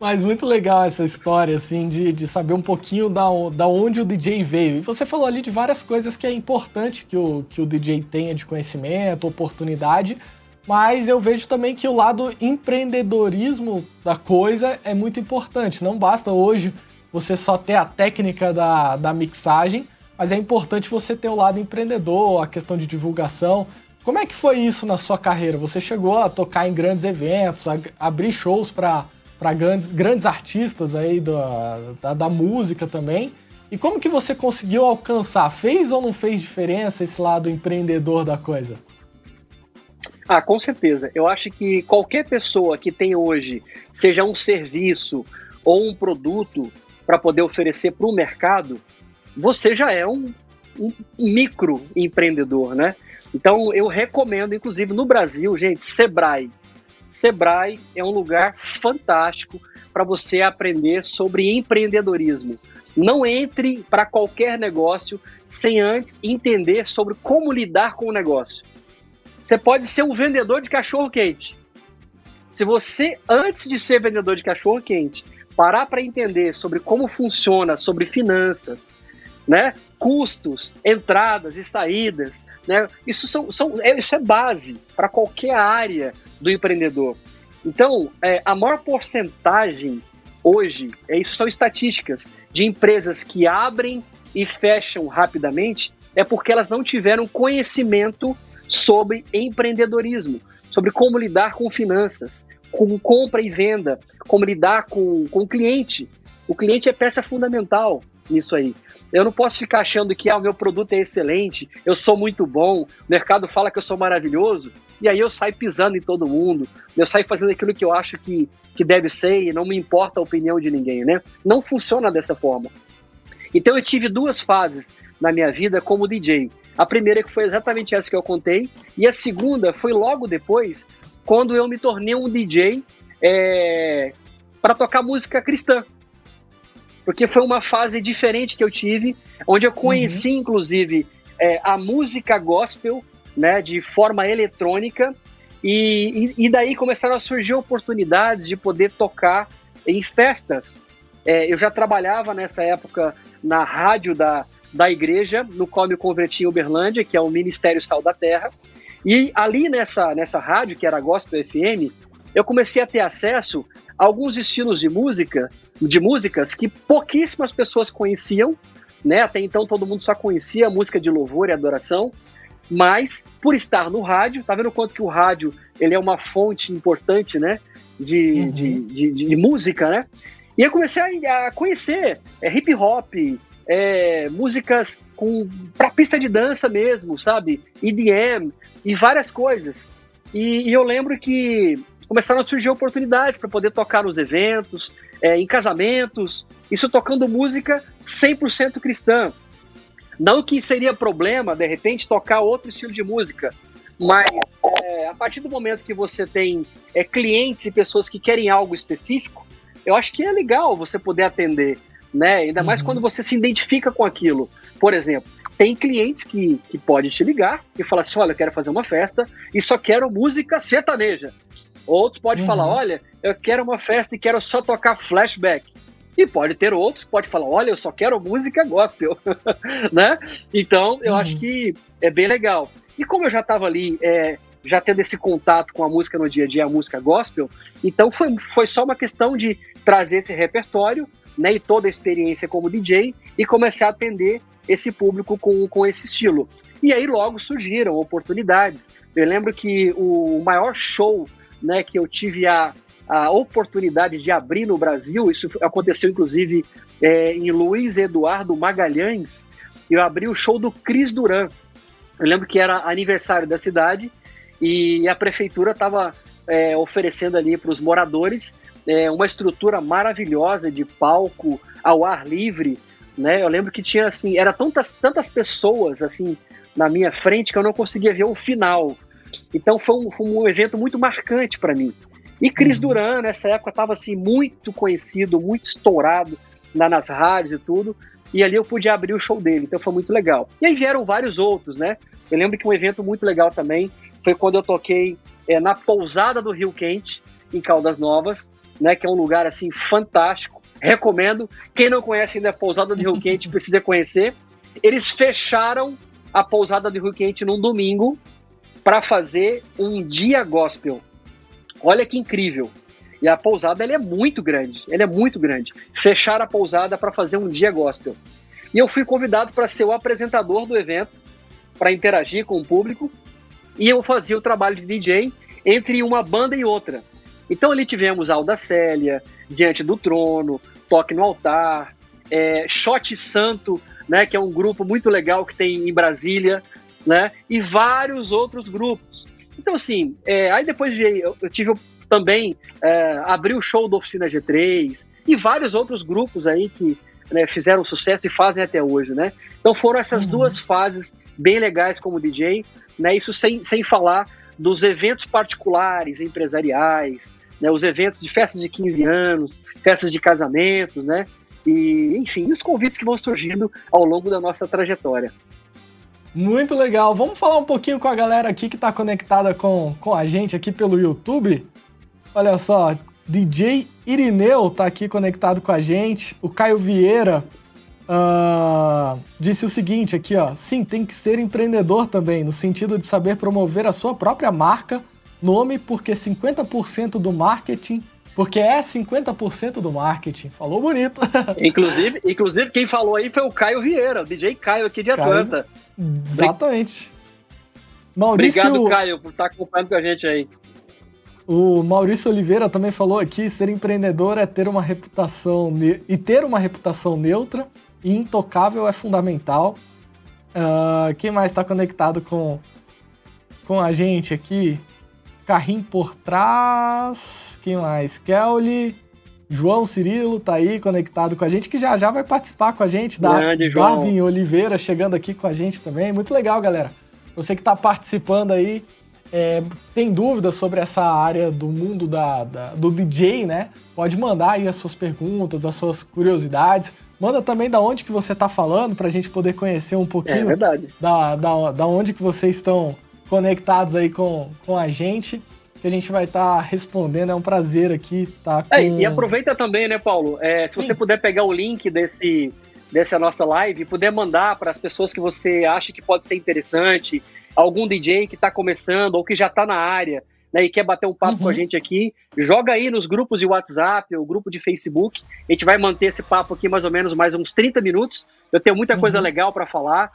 Mas muito legal essa história, assim, de, de saber um pouquinho da, da onde o DJ veio. E você falou ali de várias coisas que é importante que o, que o DJ tenha de conhecimento, oportunidade, mas eu vejo também que o lado empreendedorismo da coisa é muito importante. Não basta hoje você só ter a técnica da, da mixagem, mas é importante você ter o lado empreendedor, a questão de divulgação. Como é que foi isso na sua carreira? Você chegou a tocar em grandes eventos, a abrir shows para grandes, grandes artistas aí da, da, da, música também. E como que você conseguiu alcançar? Fez ou não fez diferença esse lado empreendedor da coisa? Ah, com certeza. Eu acho que qualquer pessoa que tem hoje, seja um serviço ou um produto para poder oferecer para o mercado, você já é um, um micro empreendedor, né? Então eu recomendo, inclusive no Brasil, gente, Sebrae. Sebrae é um lugar fantástico para você aprender sobre empreendedorismo. Não entre para qualquer negócio sem antes entender sobre como lidar com o negócio. Você pode ser um vendedor de cachorro quente. Se você, antes de ser vendedor de cachorro quente, parar para entender sobre como funciona, sobre finanças, né, custos, entradas e saídas, né, isso, são, são, é, isso é base para qualquer área do empreendedor. Então, é, a maior porcentagem hoje, é, isso são estatísticas, de empresas que abrem e fecham rapidamente, é porque elas não tiveram conhecimento sobre empreendedorismo, sobre como lidar com finanças, com compra e venda, como lidar com, com o cliente. O cliente é peça fundamental nisso aí. Eu não posso ficar achando que ah, o meu produto é excelente, eu sou muito bom, o mercado fala que eu sou maravilhoso, e aí eu saio pisando em todo mundo, eu saio fazendo aquilo que eu acho que, que deve ser e não me importa a opinião de ninguém, né? Não funciona dessa forma. Então eu tive duas fases na minha vida como DJ. A primeira que foi exatamente essa que eu contei, e a segunda foi logo depois, quando eu me tornei um DJ é, para tocar música cristã porque foi uma fase diferente que eu tive, onde eu conheci, uhum. inclusive, é, a música gospel, né, de forma eletrônica, e, e, e, daí começaram a surgir oportunidades de poder tocar em festas. É, eu já trabalhava nessa época na rádio da, da igreja, no qual me converti em Uberlândia, que é o Ministério Sal da Terra, e ali nessa, nessa rádio, que era a Gospel FM, eu comecei a ter acesso a alguns estilos de música de músicas que pouquíssimas pessoas conheciam, né? Até então todo mundo só conhecia a música de louvor e adoração, mas por estar no rádio, tá vendo quanto que o rádio ele é uma fonte importante, né? De, uhum. de, de, de, de, música, né? E eu comecei a, a conhecer é, hip hop, é, músicas com para pista de dança mesmo, sabe? EDM e várias coisas. E, e eu lembro que começaram a surgir oportunidades para poder tocar nos eventos, é, em casamentos, isso tocando música 100% cristã. Não que seria problema, de repente, tocar outro estilo de música, mas é, a partir do momento que você tem é, clientes e pessoas que querem algo específico, eu acho que é legal você poder atender, né? Ainda mais uhum. quando você se identifica com aquilo. Por exemplo, tem clientes que, que podem te ligar e falar assim: olha, eu quero fazer uma festa e só quero música sertaneja. Outros podem uhum. falar: olha, eu quero uma festa e quero só tocar flashback. E pode ter outros que pode falar, olha, eu só quero música gospel, né? Então, eu uhum. acho que é bem legal. E como eu já estava ali, é, já tendo esse contato com a música no dia a dia, a música gospel, então foi, foi só uma questão de trazer esse repertório, né, e toda a experiência como DJ e começar a atender esse público com, com esse estilo. E aí logo surgiram oportunidades. Eu lembro que o maior show né, que eu tive a, a oportunidade de abrir no Brasil. Isso aconteceu, inclusive, é, em Luiz Eduardo Magalhães. Eu abri o show do Cris Duran. Eu lembro que era aniversário da cidade e a prefeitura estava é, oferecendo ali para os moradores é, uma estrutura maravilhosa de palco ao ar livre. Né? Eu lembro que tinha assim, era tantas, tantas pessoas assim na minha frente que eu não conseguia ver o final. Então foi um, foi um evento muito marcante para mim. E Cris uhum. Duran, nessa época, estava assim, muito conhecido, muito estourado nas rádios e tudo. E ali eu pude abrir o show dele, então foi muito legal. E aí vieram vários outros, né? Eu lembro que um evento muito legal também foi quando eu toquei é, na pousada do Rio Quente, em Caldas Novas, né? Que é um lugar assim fantástico. Recomendo. Quem não conhece ainda a pousada do Rio Quente precisa conhecer. Eles fecharam a pousada do Rio Quente num domingo para fazer um dia gospel. Olha que incrível. E a pousada ela é muito grande, ela é muito grande. Fechar a pousada para fazer um dia gospel. E eu fui convidado para ser o apresentador do evento, para interagir com o público, e eu fazia o trabalho de DJ entre uma banda e outra. Então ali tivemos Alda Célia, Diante do Trono, Toque no Altar, é, Shot Santo, né, que é um grupo muito legal que tem em Brasília, né, e vários outros grupos. Então, assim, é, aí depois eu, eu tive também é, abrir o show da Oficina G3 e vários outros grupos aí que né, fizeram sucesso e fazem até hoje, né? Então foram essas uhum. duas fases bem legais como DJ, né? Isso sem, sem falar dos eventos particulares, empresariais, né? Os eventos de festas de 15 anos, festas de casamentos, né? E, enfim, os convites que vão surgindo ao longo da nossa trajetória. Muito legal. Vamos falar um pouquinho com a galera aqui que está conectada com, com a gente aqui pelo YouTube. Olha só, DJ Irineu tá aqui conectado com a gente. O Caio Vieira uh, disse o seguinte aqui, ó. Sim, tem que ser empreendedor também, no sentido de saber promover a sua própria marca, nome, porque 50% do marketing porque é 50% do marketing. Falou bonito. Inclusive, inclusive, quem falou aí foi o Caio Vieira, o DJ Caio aqui de Atlanta. Caio... Exatamente. Maurício... Obrigado, Caio, por estar acompanhando com a gente aí. O Maurício Oliveira também falou aqui: ser empreendedor é ter uma reputação ne... e ter uma reputação neutra e intocável é fundamental. Uh, quem mais está conectado com, com a gente aqui? Carrinho por trás. Quem mais? Kelly. João Cirilo tá aí conectado com a gente, que já já vai participar com a gente. Da Grande, Darwin Oliveira chegando aqui com a gente também. Muito legal, galera. Você que está participando aí, é, tem dúvidas sobre essa área do mundo da, da, do DJ, né? Pode mandar aí as suas perguntas, as suas curiosidades. Manda também da onde que você está falando para a gente poder conhecer um pouquinho é da, da, da onde que vocês estão conectados aí com, com a gente que a gente vai estar tá respondendo. É um prazer aqui estar tá com... É, e aproveita também, né, Paulo? É, se você puder pegar o link desse, dessa nossa live e puder mandar para as pessoas que você acha que pode ser interessante, algum DJ que está começando ou que já está na área, né, e quer bater um papo uhum. com a uhum. gente aqui, joga aí nos grupos de WhatsApp ou grupo de Facebook. A gente vai manter esse papo aqui mais ou menos mais uns 30 minutos. Eu tenho muita coisa uhum. legal para falar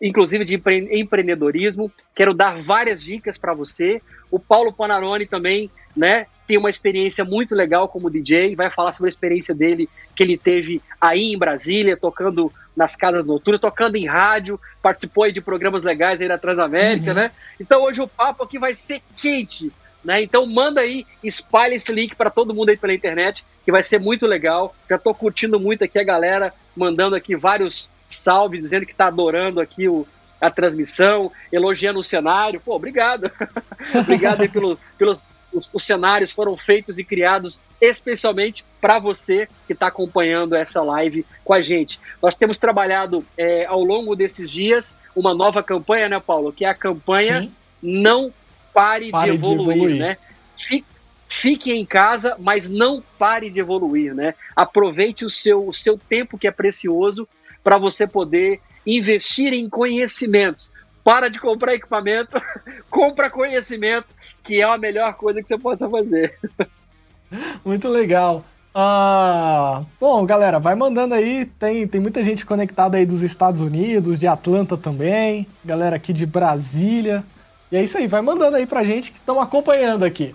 inclusive de empre empreendedorismo. Quero dar várias dicas para você. O Paulo Panarone também, né? tem uma experiência muito legal como DJ, vai falar sobre a experiência dele que ele teve aí em Brasília, tocando nas casas noturnas, tocando em rádio, participou aí de programas legais aí na Transamérica, uhum. né? Então hoje o papo aqui vai ser quente, né? Então manda aí, espalha esse link para todo mundo aí pela internet, que vai ser muito legal. Já estou curtindo muito aqui a galera, mandando aqui vários salves, dizendo que está adorando aqui o, a transmissão, elogiando o cenário. Pô, obrigado. obrigado aí pelo, pelos os, os, cenários foram feitos e criados especialmente para você que está acompanhando essa live com a gente. Nós temos trabalhado é, ao longo desses dias uma nova campanha, né, Paulo? Que é a campanha Sim. Não Pare, pare de, evoluir, de evoluir, né? Fique, fique em casa, mas não pare de evoluir, né? Aproveite o seu, o seu tempo que é precioso para você poder investir em conhecimentos. Para de comprar equipamento, compra conhecimento, que é a melhor coisa que você possa fazer. Muito legal. Uh, bom, galera, vai mandando aí. Tem, tem muita gente conectada aí dos Estados Unidos, de Atlanta também, galera aqui de Brasília. E é isso aí, vai mandando aí pra gente que estão acompanhando aqui.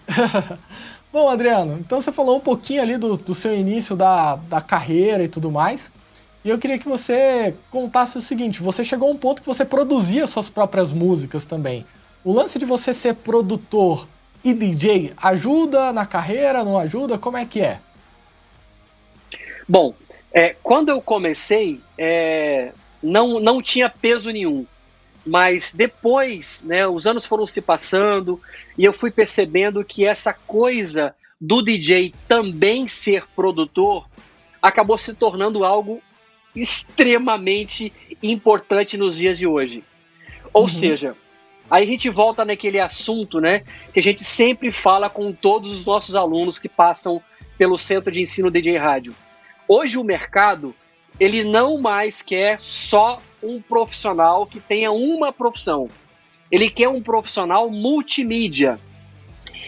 bom, Adriano, então você falou um pouquinho ali do, do seu início da, da carreira e tudo mais. E eu queria que você contasse o seguinte: você chegou a um ponto que você produzia suas próprias músicas também. O lance de você ser produtor e DJ ajuda na carreira, não ajuda? Como é que é? Bom, é, quando eu comecei, é, não, não tinha peso nenhum. Mas depois, né, os anos foram se passando e eu fui percebendo que essa coisa do DJ também ser produtor acabou se tornando algo extremamente importante nos dias de hoje. Ou uhum. seja, aí a gente volta naquele assunto, né, que a gente sempre fala com todos os nossos alunos que passam pelo Centro de Ensino DJ Rádio. Hoje o mercado, ele não mais quer só um profissional que tenha uma profissão. Ele quer um profissional multimídia.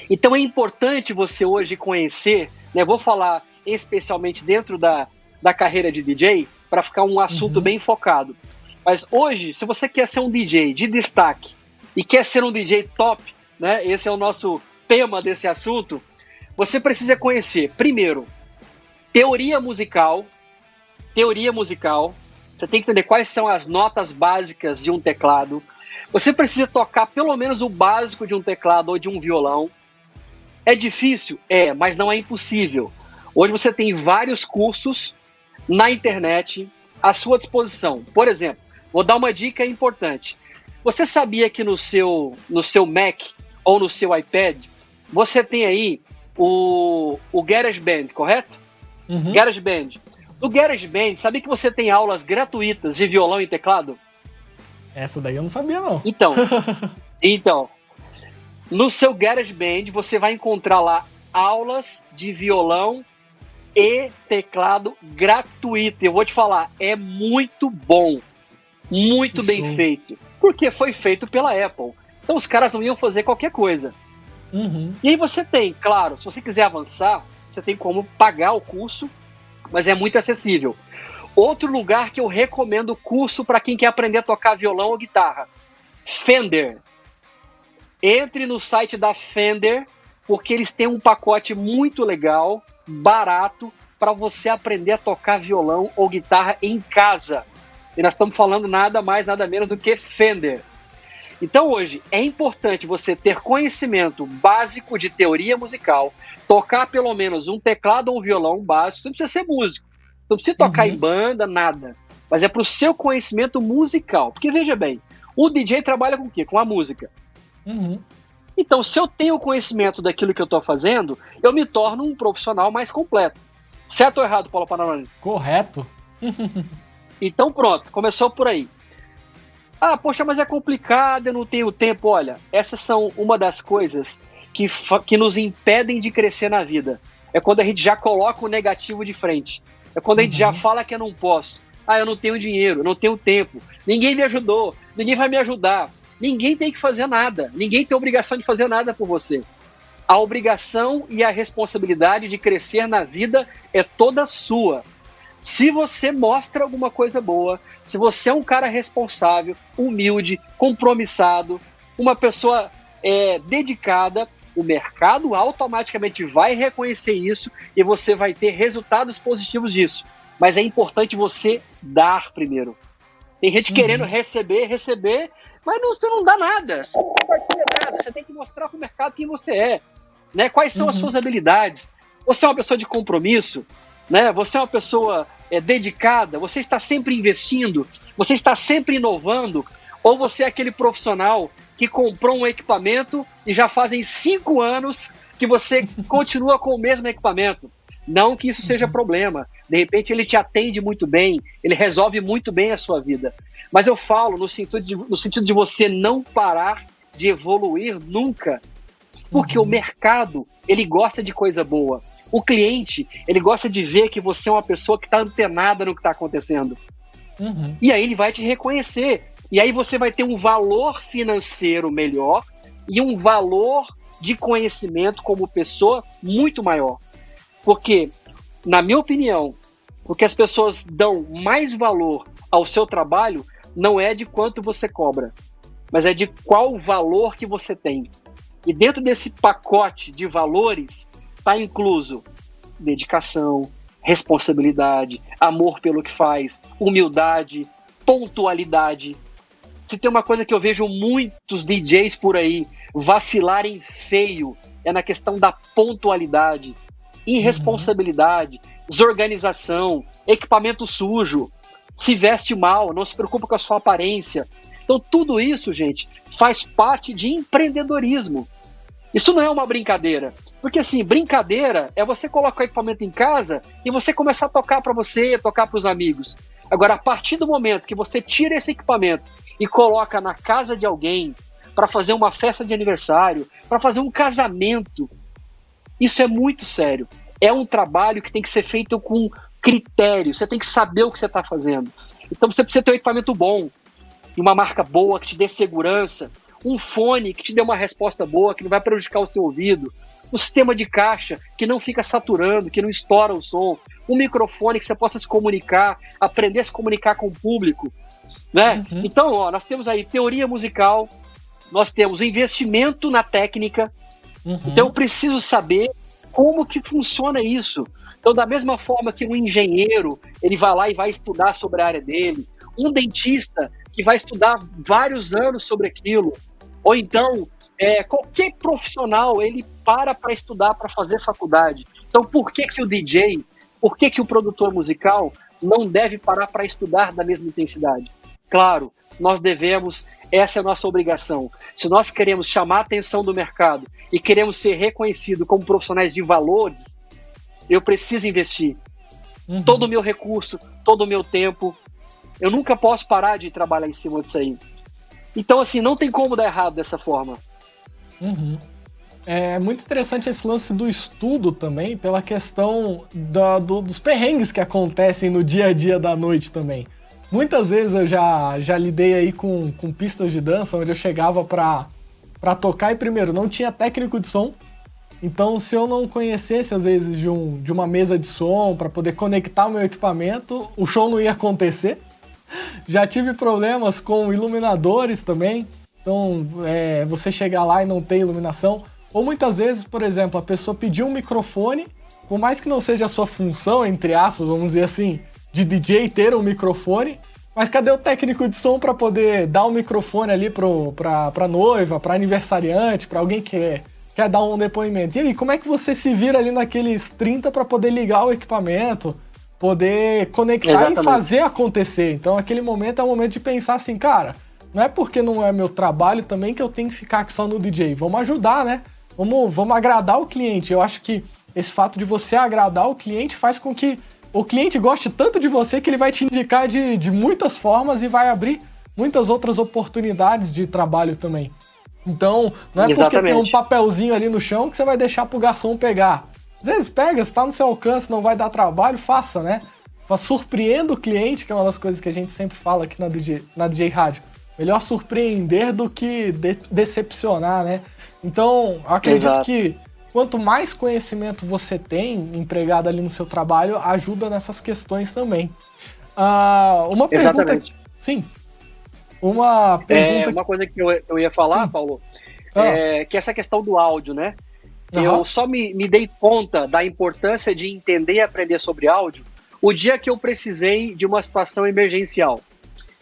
Então é importante você hoje conhecer, né, vou falar especialmente dentro da, da carreira de DJ, para ficar um assunto uhum. bem focado. Mas hoje, se você quer ser um DJ de destaque e quer ser um DJ top, né? Esse é o nosso tema desse assunto. Você precisa conhecer, primeiro, teoria musical. Teoria musical. Você tem que entender quais são as notas básicas de um teclado. Você precisa tocar pelo menos o básico de um teclado ou de um violão. É difícil? É, mas não é impossível. Hoje você tem vários cursos na internet à sua disposição. Por exemplo, vou dar uma dica importante. Você sabia que no seu, no seu Mac ou no seu iPad você tem aí o, o GarageBand, correto? Uhum. GarageBand. No GarageBand, sabia que você tem aulas gratuitas de violão e teclado? Essa daí eu não sabia, não. Então, então no seu GarageBand você vai encontrar lá aulas de violão e teclado gratuito. Eu vou te falar, é muito bom. Muito que bem feito. Porque foi feito pela Apple. Então os caras não iam fazer qualquer coisa. Uhum. E aí você tem, claro, se você quiser avançar, você tem como pagar o curso, mas é muito acessível. Outro lugar que eu recomendo curso para quem quer aprender a tocar violão ou guitarra: Fender. Entre no site da Fender, porque eles têm um pacote muito legal barato para você aprender a tocar violão ou guitarra em casa. E nós estamos falando nada mais, nada menos do que Fender. Então hoje é importante você ter conhecimento básico de teoria musical, tocar pelo menos um teclado ou um violão básico. Você não precisa ser músico, não precisa tocar uhum. em banda, nada. Mas é para o seu conhecimento musical. Porque veja bem, o DJ trabalha com o quê? Com a música. Uhum. Então, se eu tenho conhecimento daquilo que eu estou fazendo, eu me torno um profissional mais completo. Certo ou errado, Paulo Panorama? Correto. então, pronto, começou por aí. Ah, poxa, mas é complicado, eu não tenho tempo. Olha, essas são uma das coisas que, que nos impedem de crescer na vida. É quando a gente já coloca o negativo de frente. É quando a gente uhum. já fala que eu não posso. Ah, eu não tenho dinheiro, eu não tenho tempo. Ninguém me ajudou, ninguém vai me ajudar. Ninguém tem que fazer nada. Ninguém tem obrigação de fazer nada por você. A obrigação e a responsabilidade de crescer na vida é toda sua. Se você mostra alguma coisa boa, se você é um cara responsável, humilde, compromissado, uma pessoa é, dedicada, o mercado automaticamente vai reconhecer isso e você vai ter resultados positivos disso. Mas é importante você dar primeiro. Tem gente uhum. querendo receber, receber, mas não, você não dá nada. Você não compartilha nada. Você tem que mostrar para o mercado quem você é. Né? Quais são uhum. as suas habilidades. Você é uma pessoa de compromisso, né? você é uma pessoa é, dedicada, você está sempre investindo, você está sempre inovando, ou você é aquele profissional que comprou um equipamento e já fazem cinco anos que você continua com o mesmo equipamento. Não que isso seja problema. De repente ele te atende muito bem, ele resolve muito bem a sua vida. Mas eu falo no sentido de, no sentido de você não parar de evoluir nunca. Porque uhum. o mercado, ele gosta de coisa boa. O cliente, ele gosta de ver que você é uma pessoa que está antenada no que está acontecendo. Uhum. E aí ele vai te reconhecer. E aí você vai ter um valor financeiro melhor e um valor de conhecimento como pessoa muito maior. Porque, na minha opinião, o que as pessoas dão mais valor ao seu trabalho não é de quanto você cobra, mas é de qual valor que você tem. E dentro desse pacote de valores está incluso dedicação, responsabilidade, amor pelo que faz, humildade, pontualidade, se tem uma coisa que eu vejo muitos DJs por aí vacilarem feio, é na questão da pontualidade, irresponsabilidade, desorganização, equipamento sujo, se veste mal, não se preocupa com a sua aparência. Então, tudo isso, gente, faz parte de empreendedorismo. Isso não é uma brincadeira. Porque, assim, brincadeira é você colocar o equipamento em casa e você começar a tocar para você, tocar para os amigos. Agora, a partir do momento que você tira esse equipamento e coloca na casa de alguém para fazer uma festa de aniversário, para fazer um casamento. Isso é muito sério. É um trabalho que tem que ser feito com critério. Você tem que saber o que você está fazendo. Então você precisa ter um equipamento bom, e uma marca boa que te dê segurança, um fone que te dê uma resposta boa, que não vai prejudicar o seu ouvido, um sistema de caixa que não fica saturando, que não estoura o som, um microfone que você possa se comunicar, aprender a se comunicar com o público. Né? Uhum. Então, ó, nós temos aí teoria musical, nós temos investimento na técnica. Uhum. Então, eu preciso saber como que funciona isso. Então, da mesma forma que um engenheiro, ele vai lá e vai estudar sobre a área dele, um dentista que vai estudar vários anos sobre aquilo, ou então é, qualquer profissional ele para para estudar para fazer faculdade. Então, por que que o DJ, por que que o produtor musical não deve parar para estudar da mesma intensidade? Claro, nós devemos, essa é a nossa obrigação. Se nós queremos chamar a atenção do mercado e queremos ser reconhecidos como profissionais de valores, eu preciso investir uhum. todo o meu recurso, todo o meu tempo. Eu nunca posso parar de trabalhar em cima disso aí. Então, assim, não tem como dar errado dessa forma. Uhum. É muito interessante esse lance do estudo também, pela questão da, do, dos perrengues que acontecem no dia a dia da noite também. Muitas vezes eu já, já lidei aí com, com pistas de dança, onde eu chegava pra, pra tocar e primeiro, não tinha técnico de som. Então, se eu não conhecesse, às vezes, de, um, de uma mesa de som para poder conectar o meu equipamento, o show não ia acontecer. Já tive problemas com iluminadores também. Então, é, você chegar lá e não ter iluminação. Ou muitas vezes, por exemplo, a pessoa pediu um microfone, por mais que não seja a sua função, entre aspas, vamos dizer assim, de DJ ter um microfone, mas cadê o técnico de som para poder dar o um microfone ali pro, pra, pra noiva, pra aniversariante, pra alguém que quer, dar um depoimento? E aí, como é que você se vira ali naqueles 30 para poder ligar o equipamento, poder conectar Exatamente. e fazer acontecer? Então, aquele momento é o momento de pensar assim, cara, não é porque não é meu trabalho também que eu tenho que ficar só no DJ. Vamos ajudar, né? Vamos, vamos agradar o cliente. Eu acho que esse fato de você agradar o cliente faz com que o cliente goste tanto de você que ele vai te indicar de, de muitas formas e vai abrir muitas outras oportunidades de trabalho também. Então, não é Exatamente. porque tem um papelzinho ali no chão que você vai deixar pro garçom pegar. Às vezes pega, se tá no seu alcance, não vai dar trabalho, faça, né? Surpreenda o cliente, que é uma das coisas que a gente sempre fala aqui na DJ, na DJ Rádio. Melhor surpreender do que de decepcionar, né? Então, acredito Exato. que quanto mais conhecimento você tem empregado ali no seu trabalho, ajuda nessas questões também. Uh, uma pergunta. Exatamente. Sim. Uma pergunta. É, uma coisa que eu, eu ia falar, Sim. Paulo, ah. é que essa questão do áudio, né? Uhum. Eu só me, me dei conta da importância de entender e aprender sobre áudio o dia que eu precisei de uma situação emergencial.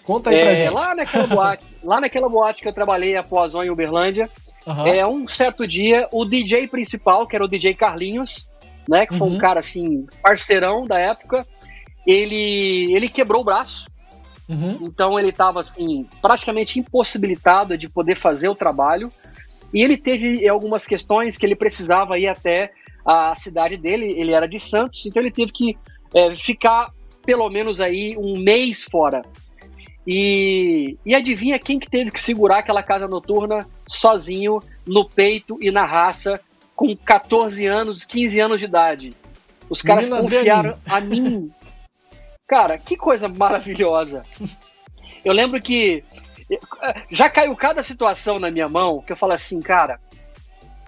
Conta aí é, pra gente. Lá naquela boate, lá naquela boate que eu trabalhei após em Uberlândia, uhum. é, um certo dia, o DJ principal, que era o DJ Carlinhos, né, que foi uhum. um cara assim, parceirão da época, ele, ele quebrou o braço. Uhum. Então ele estava assim, praticamente impossibilitado de poder fazer o trabalho. E ele teve algumas questões que ele precisava ir até a cidade dele, ele era de Santos, então ele teve que é, ficar pelo menos aí um mês fora. E, e adivinha quem que teve que segurar aquela casa noturna sozinho, no peito e na raça, com 14 anos, 15 anos de idade? Os caras Menina confiaram a mim. Cara, que coisa maravilhosa. Eu lembro que já caiu cada situação na minha mão que eu falo assim, cara,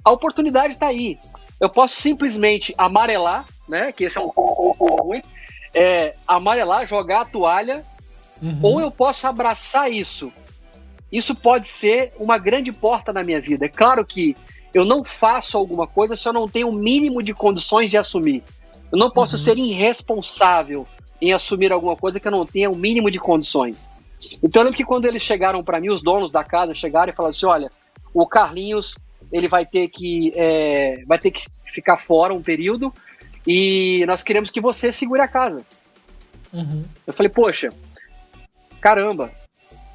a oportunidade está aí. Eu posso simplesmente amarelar, né? Que esse é um ruim. É, amarelar, jogar a toalha, uhum. ou eu posso abraçar isso. Isso pode ser uma grande porta na minha vida. É claro que eu não faço alguma coisa se eu não tenho o mínimo de condições de assumir. Eu não posso uhum. ser irresponsável em assumir alguma coisa que eu não tenha o mínimo de condições. Então eu lembro que quando eles chegaram para mim, os donos da casa chegaram e falaram assim: olha, o Carlinhos ele vai ter que é, vai ter que ficar fora um período e nós queremos que você segure a casa. Uhum. Eu falei, poxa, caramba.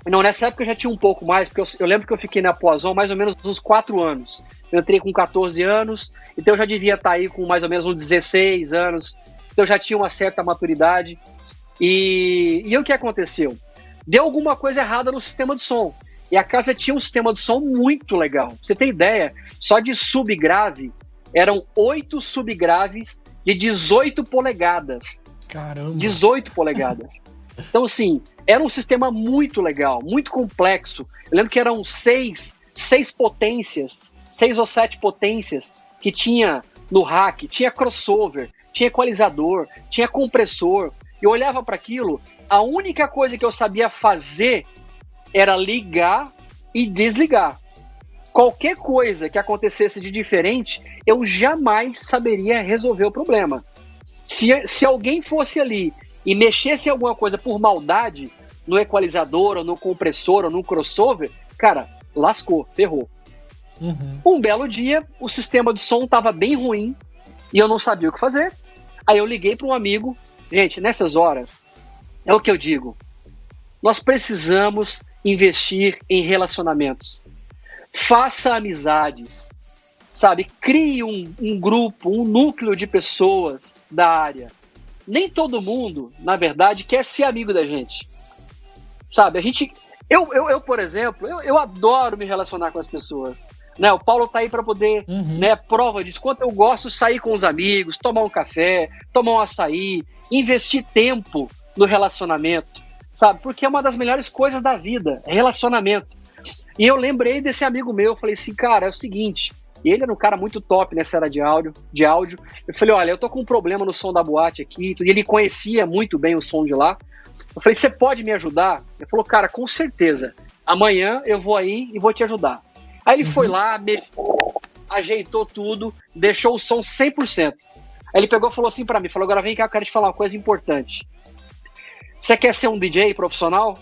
Não, nessa época eu já tinha um pouco mais, porque eu, eu lembro que eu fiquei na Poison mais ou menos uns 4 anos. Eu entrei com 14 anos, então eu já devia estar tá aí com mais ou menos uns 16 anos. Então eu já tinha uma certa maturidade. E, e o que aconteceu? deu alguma coisa errada no sistema de som. E a casa tinha um sistema de som muito legal. Pra você ter ideia, só de subgrave eram oito subgraves de 18 polegadas. Caramba! 18 polegadas. Então, assim, era um sistema muito legal, muito complexo. Eu lembro que eram seis, seis potências, seis ou sete potências que tinha no rack. Tinha crossover, tinha equalizador, tinha compressor. Eu olhava para aquilo a única coisa que eu sabia fazer era ligar e desligar. Qualquer coisa que acontecesse de diferente, eu jamais saberia resolver o problema. Se, se alguém fosse ali e mexesse em alguma coisa por maldade, no equalizador, ou no compressor, ou no crossover, cara, lascou, ferrou. Uhum. Um belo dia, o sistema de som estava bem ruim e eu não sabia o que fazer. Aí eu liguei para um amigo. Gente, nessas horas, é o que eu digo. Nós precisamos investir em relacionamentos. Faça amizades, sabe? Crie um, um grupo, um núcleo de pessoas da área. Nem todo mundo, na verdade, quer ser amigo da gente. Sabe? A gente. Eu, eu, eu por exemplo, eu, eu adoro me relacionar com as pessoas. Né, o Paulo tá aí para poder, uhum. né, prova disso. Quanto eu gosto de sair com os amigos, tomar um café, tomar um açaí, investir tempo no relacionamento, sabe? Porque é uma das melhores coisas da vida, é relacionamento. E eu lembrei desse amigo meu, falei assim, cara, é o seguinte, ele era um cara muito top nessa era de áudio, de áudio. Eu falei, olha, eu tô com um problema no som da boate aqui, e ele conhecia muito bem o som de lá. Eu falei, você pode me ajudar? Ele falou, cara, com certeza. Amanhã eu vou aí e vou te ajudar. Aí ele uhum. foi lá, mexeu, ajeitou tudo, deixou o som 100%. Aí ele pegou e falou assim para mim, falou, agora vem cá, eu quero te falar uma coisa importante. Você quer ser um DJ profissional?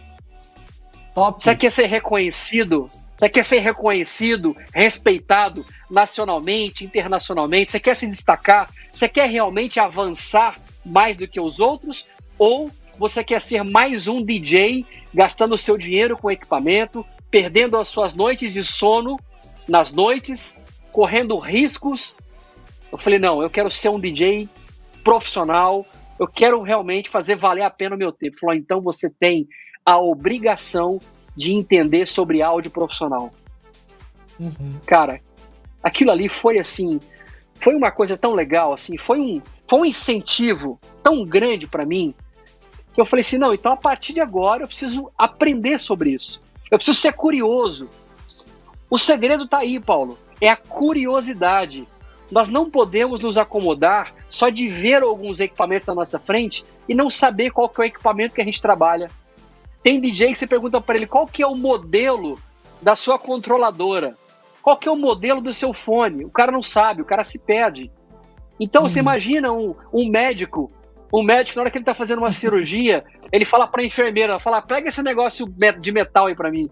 Top. Você quer ser reconhecido? Você quer ser reconhecido, respeitado nacionalmente, internacionalmente? Você quer se destacar? Você quer realmente avançar mais do que os outros? Ou você quer ser mais um DJ gastando seu dinheiro com equipamento, perdendo as suas noites de sono nas noites, correndo riscos? Eu falei, não, eu quero ser um DJ profissional, eu quero realmente fazer valer a pena o meu tempo. Falou, então você tem a obrigação de entender sobre áudio profissional. Uhum. Cara, aquilo ali foi assim, foi uma coisa tão legal, assim, foi um, foi um incentivo tão grande para mim que eu falei assim, não, então a partir de agora eu preciso aprender sobre isso. Eu preciso ser curioso. O segredo tá aí, Paulo, é a curiosidade. Nós não podemos nos acomodar só de ver alguns equipamentos na nossa frente e não saber qual que é o equipamento que a gente trabalha. Tem DJ que você pergunta para ele qual que é o modelo da sua controladora. Qual que é o modelo do seu fone? O cara não sabe, o cara se perde. Então você uhum. imagina um, um médico, um médico na hora que ele está fazendo uma cirurgia, ele fala para a enfermeira, fala, pega esse negócio de metal aí para mim.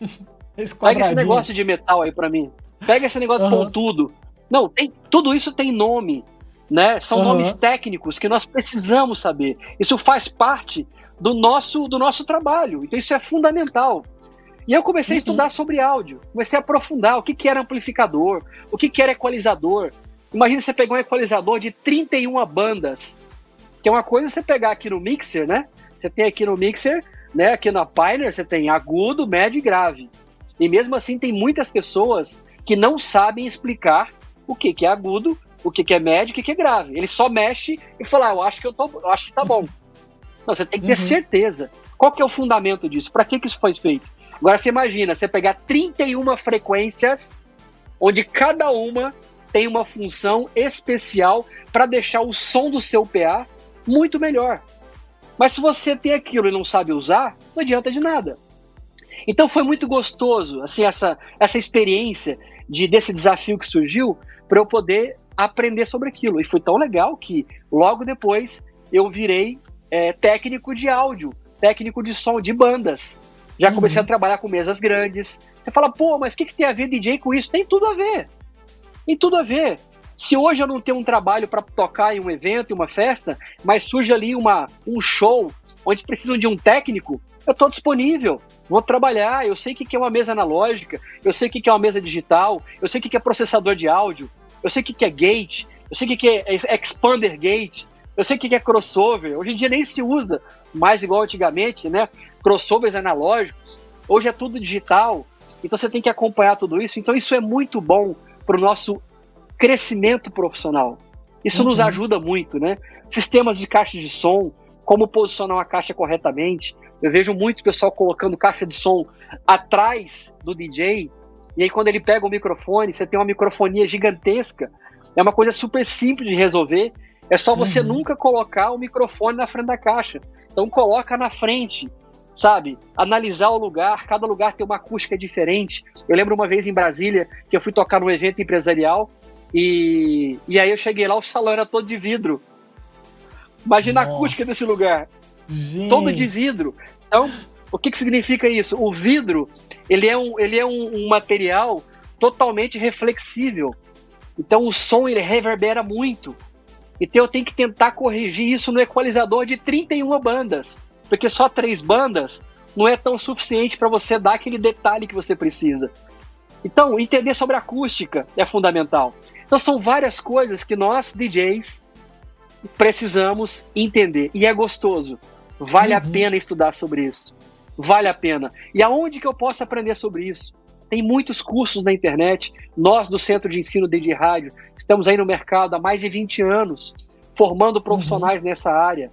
Esse pega esse negócio de metal aí para mim. Pega esse negócio uhum. pontudo. Não, tem, tudo isso tem nome, né? São uhum. nomes técnicos que nós precisamos saber. Isso faz parte do nosso do nosso trabalho. Então isso é fundamental. E eu comecei uhum. a estudar sobre áudio, comecei a aprofundar o que, que era amplificador, o que, que era equalizador. Imagina você pegar um equalizador de 31 bandas, que é uma coisa você pegar aqui no mixer, né? Você tem aqui no mixer, né? Aqui na Pioneer você tem agudo, médio e grave. E mesmo assim tem muitas pessoas que não sabem explicar o que, que é agudo, o que, que é médio, o que, que é grave. Ele só mexe e fala, ah, eu acho que eu tô, eu acho que tá bom. Não, você tem que ter uhum. certeza. Qual que é o fundamento disso? Para que, que isso foi feito? Agora você imagina, você pegar 31 frequências, onde cada uma tem uma função especial para deixar o som do seu PA muito melhor. Mas se você tem aquilo e não sabe usar, não adianta de nada. Então foi muito gostoso, assim, essa, essa experiência de desse desafio que surgiu para eu poder aprender sobre aquilo. E foi tão legal que logo depois eu virei é, técnico de áudio, técnico de som de bandas. Já uhum. comecei a trabalhar com mesas grandes. Você fala, pô, mas o que, que tem a ver DJ com isso? Tem tudo a ver. Tem tudo a ver. Se hoje eu não tenho um trabalho para tocar em um evento, em uma festa, mas surge ali uma, um show onde precisam de um técnico, eu estou disponível, vou trabalhar. Eu sei o que é uma mesa analógica, eu sei o que é uma mesa digital, eu sei o que é processador de áudio, eu sei o que é gate, eu sei o que é expander gate, eu sei o que é crossover. Hoje em dia nem se usa mais igual antigamente, né? Crossovers analógicos. Hoje é tudo digital. Então você tem que acompanhar tudo isso. Então isso é muito bom para o nosso crescimento profissional. Isso uhum. nos ajuda muito, né? Sistemas de caixa de som, como posicionar uma caixa corretamente. Eu vejo muito pessoal colocando caixa de som atrás do DJ, e aí quando ele pega o microfone, você tem uma microfonia gigantesca. É uma coisa super simples de resolver. É só você uhum. nunca colocar o microfone na frente da caixa. Então coloca na frente, sabe? Analisar o lugar, cada lugar tem uma acústica diferente. Eu lembro uma vez em Brasília que eu fui tocar num evento empresarial e, e aí eu cheguei lá, o salão era todo de vidro. Imagina Nossa. a acústica desse lugar. Gente. Todo de vidro. Então, o que, que significa isso? O vidro, ele é um, ele é um, um material totalmente reflexível. Então o som ele reverbera muito. Então eu tenho que tentar corrigir isso no equalizador de 31 bandas, porque só três bandas não é tão suficiente para você dar aquele detalhe que você precisa. Então, entender sobre acústica é fundamental. Então, são várias coisas que nós, DJs, precisamos entender. E é gostoso. Vale uhum. a pena estudar sobre isso. Vale a pena. E aonde que eu posso aprender sobre isso? Tem muitos cursos na internet. Nós, do Centro de Ensino de Rádio, estamos aí no mercado há mais de 20 anos, formando profissionais uhum. nessa área.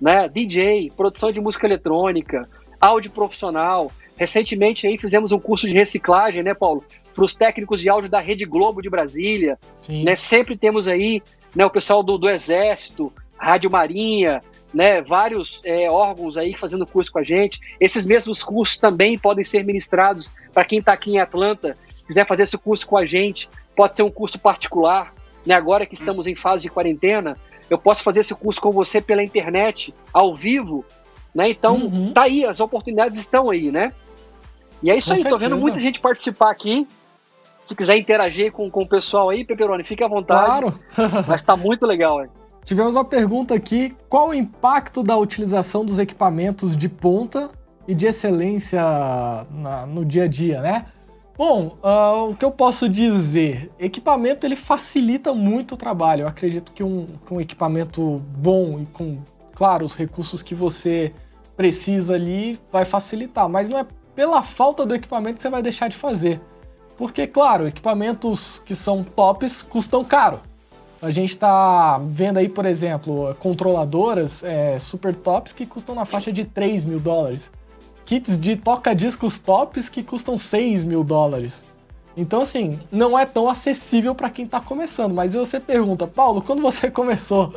Né? DJ, produção de música eletrônica, áudio profissional. Recentemente aí fizemos um curso de reciclagem, né, Paulo? Para os técnicos de áudio da Rede Globo de Brasília. Sim. Né? Sempre temos aí né, o pessoal do, do Exército, Rádio Marinha, né, vários é, órgãos aí fazendo curso com a gente. Esses mesmos cursos também podem ser ministrados para quem está aqui em Atlanta, quiser fazer esse curso com a gente. Pode ser um curso particular. Né, agora que estamos em fase de quarentena, eu posso fazer esse curso com você pela internet, ao vivo. Né? Então, uhum. tá aí, as oportunidades estão aí, né? E é isso com aí, certeza. tô vendo muita gente participar aqui. Se quiser interagir com, com o pessoal aí, Peperoni, fique à vontade. Claro. Mas tá muito legal, hein? Tivemos uma pergunta aqui: qual o impacto da utilização dos equipamentos de ponta e de excelência na, no dia a dia, né? Bom, uh, o que eu posso dizer? Equipamento ele facilita muito o trabalho. Eu acredito que um, que um equipamento bom e com, claro, os recursos que você precisa ali vai facilitar, mas não é pela falta do equipamento que você vai deixar de fazer. Porque, claro, equipamentos que são tops custam caro. A gente está vendo aí, por exemplo, controladoras é, super tops que custam na faixa de 3 mil dólares. Kits de toca-discos tops que custam 6 mil dólares. Então, assim, não é tão acessível para quem está começando. Mas você pergunta, Paulo, quando você começou,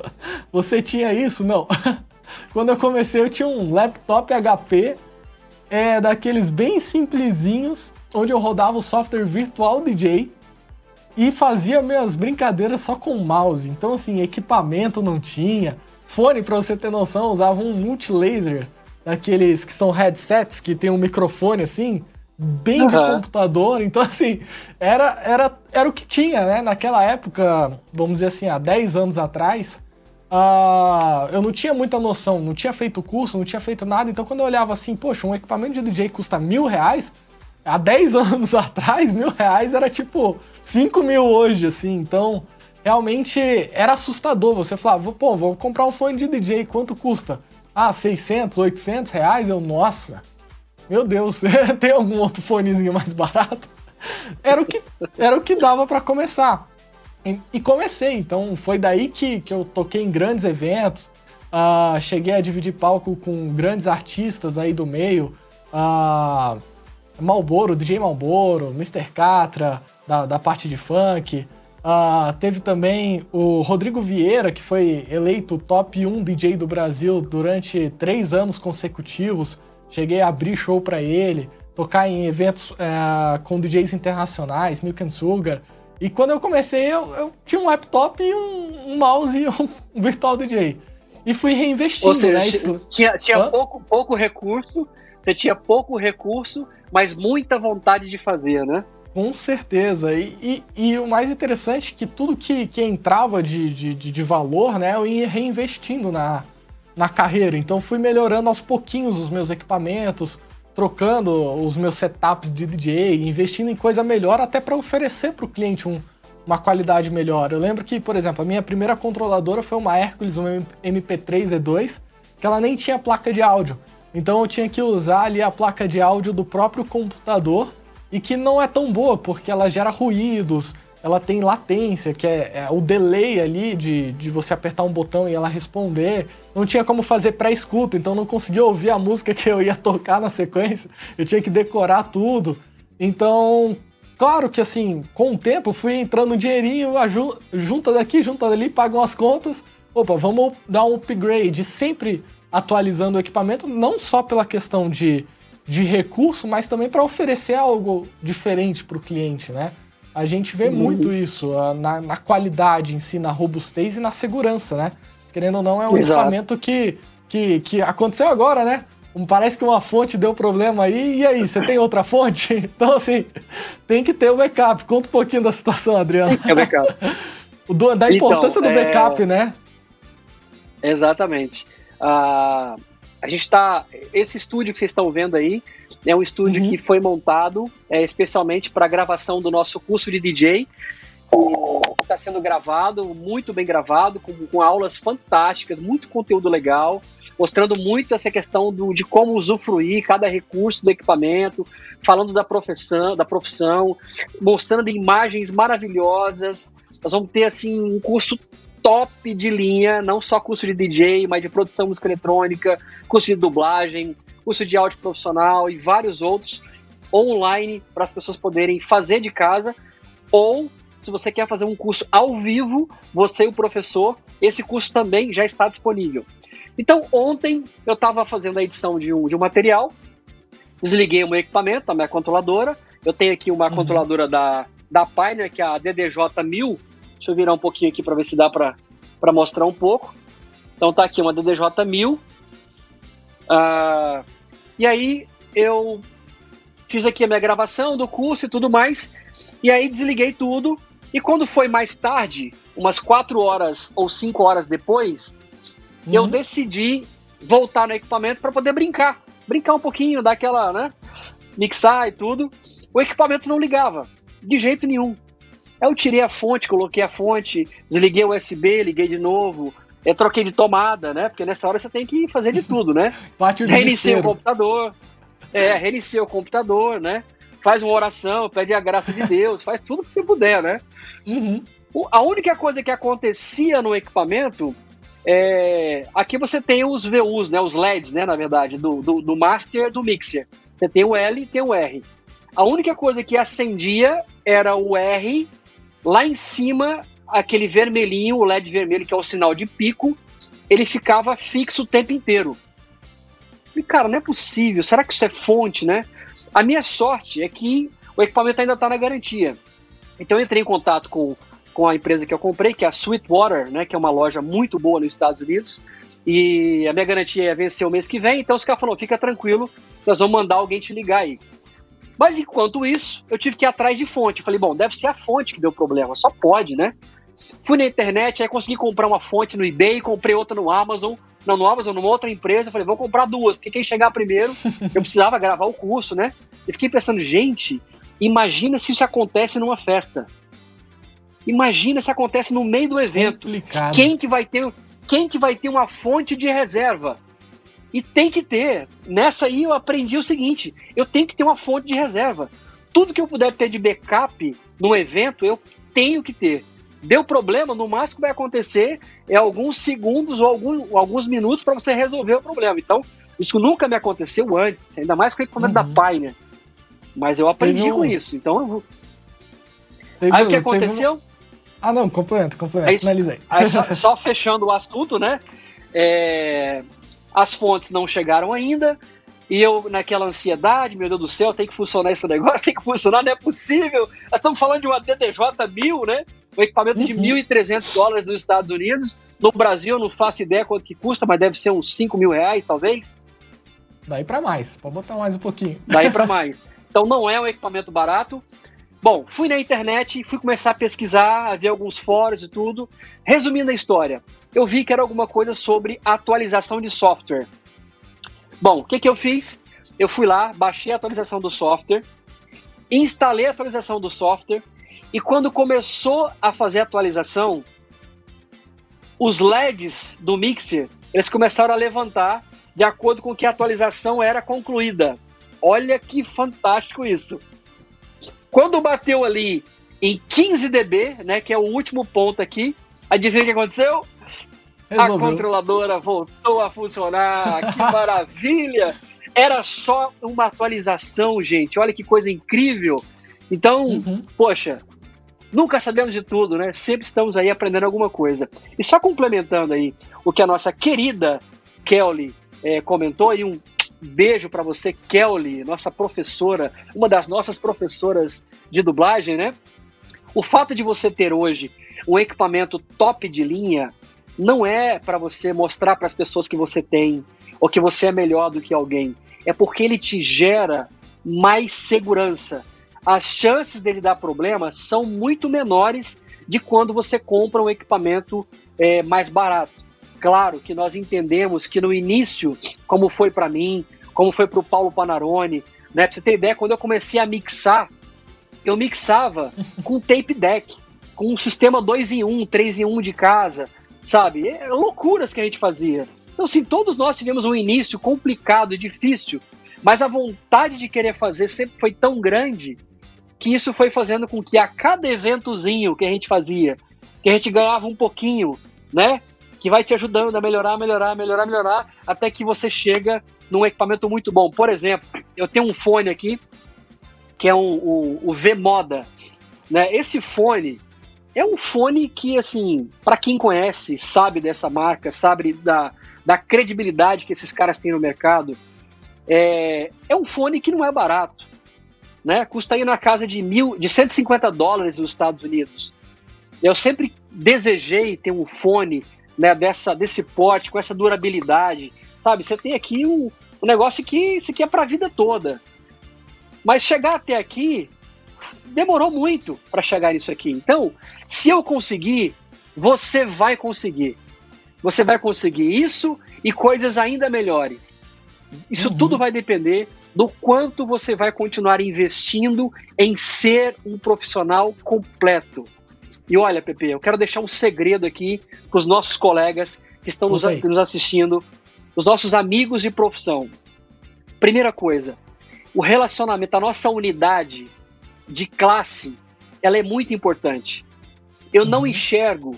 você tinha isso? Não. quando eu comecei, eu tinha um laptop HP, é, daqueles bem simplesinhos, onde eu rodava o software Virtual DJ e fazia minhas brincadeiras só com mouse. Então, assim, equipamento não tinha. Fone, pra você ter noção, usava um multilaser, daqueles que são headsets que tem um microfone assim, bem uhum. de computador. Então, assim, era, era, era o que tinha, né? Naquela época, vamos dizer assim, há 10 anos atrás, uh, eu não tinha muita noção, não tinha feito curso, não tinha feito nada. Então, quando eu olhava assim, poxa, um equipamento de DJ custa mil reais, há 10 anos atrás, mil reais era tipo 5 mil hoje, assim. Então, realmente era assustador. Você falava, pô, vou comprar um fone de DJ, quanto custa? Ah, 600, 800 reais? Eu, nossa, meu Deus, tem algum outro fonezinho mais barato? Era o que, era o que dava para começar. E, e, comecei, então foi daí que, que eu toquei em grandes eventos, uh, cheguei a dividir palco com grandes artistas aí do meio, uh, Malboro, DJ Malboro, Mr. Catra, da, da parte de funk, uh, teve também o Rodrigo Vieira, que foi eleito top 1 DJ do Brasil durante três anos consecutivos, Cheguei a abrir show para ele, tocar em eventos é, com DJs internacionais, Milk and Sugar. E quando eu comecei, eu, eu tinha um laptop e um, um, mouse e um, um virtual DJ. E fui reinvestindo, Ou seja, né? Isso... Tinha, tinha pouco, pouco recurso, você tinha pouco recurso, mas muita vontade de fazer, né? Com certeza. E, e, e, o mais interessante é que tudo que, que entrava de, de, de valor, né, eu ia reinvestindo na, na carreira. Então fui melhorando aos pouquinhos os meus equipamentos, trocando os meus setups de DJ, investindo em coisa melhor até para oferecer para o cliente um, uma qualidade melhor. Eu lembro que, por exemplo, a minha primeira controladora foi uma Hercules, uma MP3 E2, que ela nem tinha placa de áudio. Então eu tinha que usar ali a placa de áudio do próprio computador e que não é tão boa porque ela gera ruídos, ela tem latência, que é, é, o delay ali de, de você apertar um botão e ela responder. Não tinha como fazer pré-escuta, então não conseguia ouvir a música que eu ia tocar na sequência. Eu tinha que decorar tudo. Então, claro que assim, com o tempo fui entrando um dinheirinho, junta daqui, junta dali, pagam as contas. Opa, vamos dar um upgrade, sempre atualizando o equipamento, não só pela questão de, de recurso, mas também para oferecer algo diferente para o cliente, né? A gente vê uhum. muito isso na, na, qualidade em si, na robustez e na segurança, né? Querendo ou não, é um Exato. equipamento que, que, que aconteceu agora, né? Parece que uma fonte deu problema aí, e aí, você tem outra fonte? Então, assim, tem que ter o backup. Conta um pouquinho da situação, Adriano. É o backup. do, da importância então, do backup, é... né? Exatamente. Uh, a gente está. Esse estúdio que vocês estão vendo aí é um estúdio uhum. que foi montado é, especialmente para a gravação do nosso curso de DJ. Está sendo gravado, muito bem gravado, com, com, aulas fantásticas, muito conteúdo legal, mostrando muito essa questão do, de como usufruir cada recurso do equipamento, falando da profissão, da profissão, mostrando imagens maravilhosas. Nós vamos ter assim um curso top de linha, não só curso de DJ, mas de produção música eletrônica, curso de dublagem, curso de áudio profissional e vários outros online para as pessoas poderem fazer de casa ou se você quer fazer um curso ao vivo, você e o professor, esse curso também já está disponível. Então, ontem eu estava fazendo a edição de um, de um material, desliguei o meu equipamento, a minha controladora. Eu tenho aqui uma uhum. controladora da, da Pioneer, que é a DDJ1000, Deixa eu virar um pouquinho aqui para ver se dá para mostrar um pouco. Então tá aqui uma DDJ 1000. Uh, e aí eu fiz aqui a minha gravação do curso e tudo mais. E aí desliguei tudo. E quando foi mais tarde, umas 4 horas ou 5 horas depois, uhum. eu decidi voltar no equipamento para poder brincar. Brincar um pouquinho, dar aquela, né? Mixar e tudo. O equipamento não ligava. De jeito nenhum. Eu tirei a fonte, coloquei a fonte, desliguei o USB, liguei de novo, eu troquei de tomada, né? Porque nessa hora você tem que fazer de tudo, né? Reiniciei o computador, é, reiniciei o computador, né? Faz uma oração, pede a graça de Deus, faz tudo que você puder, né? Uhum. A única coisa que acontecia no equipamento é, aqui você tem os VUs, né, os LEDs, né, na verdade, do, do, do master do mixer. Você tem o L e tem o R. A única coisa que acendia era o R Lá em cima, aquele vermelhinho, o LED vermelho, que é o sinal de pico, ele ficava fixo o tempo inteiro. E, cara, não é possível. Será que isso é fonte, né? A minha sorte é que o equipamento ainda está na garantia. Então eu entrei em contato com, com a empresa que eu comprei, que é a Sweetwater, né, que é uma loja muito boa nos Estados Unidos, e a minha garantia é vencer o mês que vem, então os caras falaram, fica tranquilo, nós vamos mandar alguém te ligar aí. Mas enquanto isso, eu tive que ir atrás de fonte. falei, bom, deve ser a fonte que deu problema, só pode, né? Fui na internet, aí consegui comprar uma fonte no eBay, comprei outra no Amazon, não no Amazon, numa outra empresa, falei, vou comprar duas, porque quem chegar primeiro, eu precisava gravar o curso, né? E fiquei pensando, gente, imagina se isso acontece numa festa. Imagina se acontece no meio do evento. Complicado. Quem que vai ter, quem que vai ter uma fonte de reserva? E tem que ter. Nessa aí eu aprendi o seguinte: eu tenho que ter uma fonte de reserva. Tudo que eu puder ter de backup no evento, eu tenho que ter. Deu problema, no máximo que vai acontecer é alguns segundos ou algum, alguns minutos para você resolver o problema. Então, isso nunca me aconteceu antes, ainda mais com o equipamento uhum. da Pioneer. Mas eu aprendi com isso. Então eu vou. Teve, aí o que aconteceu? Um... Ah, não, complemento, complemento, aí, finalizei. Aí, só, só, fechando o assunto, né? É, as fontes não chegaram ainda, e eu, naquela ansiedade, meu Deus do céu, tem que funcionar esse negócio, tem que funcionar, não é possível. Nós estamos falando de uma DDJ 1000, né? Um equipamento uhum. de 1.300 dólares nos Estados Unidos. No Brasil, eu não faço ideia quanto que custa, mas deve ser uns 5 mil reais, talvez. Daí para mais, pode botar mais um pouquinho. Daí para mais. Então não é um equipamento barato. Bom, fui na internet, fui começar a pesquisar, a ver alguns fóruns e tudo. Resumindo a história, eu vi que era alguma coisa sobre atualização de software. Bom, o que, que eu fiz? Eu fui lá, baixei a atualização do software, instalei a atualização do software, e quando começou a fazer a atualização, os LEDs do mixer, eles começaram a levantar de acordo com que a atualização era concluída. Olha que fantástico isso. Quando bateu ali em 15 dB, né, que é o último ponto aqui, adivinha o que aconteceu? Resolveu. A controladora voltou a funcionar. Que maravilha! Era só uma atualização, gente. Olha que coisa incrível. Então, uhum. poxa, nunca sabemos de tudo, né? Sempre estamos aí aprendendo alguma coisa. E só complementando aí o que a nossa querida Kelly é, comentou, e um beijo para você, Kelly, nossa professora, uma das nossas professoras de dublagem, né? O fato de você ter hoje um equipamento top de linha não é para você mostrar para as pessoas que você tem ou que você é melhor do que alguém. É porque ele te gera mais segurança. As chances dele dar problema são muito menores de quando você compra um equipamento é, mais barato. Claro que nós entendemos que no início, como foi para mim, como foi para o Paulo Panarone, né? Pra você ter ideia, quando eu comecei a mixar, eu mixava com tape deck, com um sistema 2 em 1, 3 em 1 de casa, sabe? É loucuras que a gente fazia. Então, sim, todos nós tivemos um início complicado e difícil, mas a vontade de querer fazer sempre foi tão grande que isso foi fazendo com que a cada eventozinho que a gente fazia, que a gente ganhava um pouquinho, né? Que vai te ajudando a melhorar, melhorar, melhorar, melhorar, até que você chega num equipamento muito bom. Por exemplo, eu tenho um fone aqui, que é um, um, o V-Moda. Né? Esse fone, é um fone que, assim, para quem conhece, sabe dessa marca, sabe da, da credibilidade que esses caras têm no mercado, é, é um fone que não é barato. Né? Custa aí na casa de, mil, de 150 dólares nos Estados Unidos. Eu sempre desejei ter um fone né, dessa, desse porte, com essa durabilidade. Sabe, você tem aqui um, um negócio que isso aqui é para a vida toda. Mas chegar até aqui demorou muito para chegar nisso aqui. Então, se eu conseguir, você vai conseguir. Você vai conseguir isso e coisas ainda melhores. Isso uhum. tudo vai depender do quanto você vai continuar investindo em ser um profissional completo. E olha, Pepe, eu quero deixar um segredo aqui para os nossos colegas que estão nos, nos assistindo, os nossos amigos de profissão. Primeira coisa, o relacionamento, a nossa unidade de classe, ela é muito importante. Eu não uhum. enxergo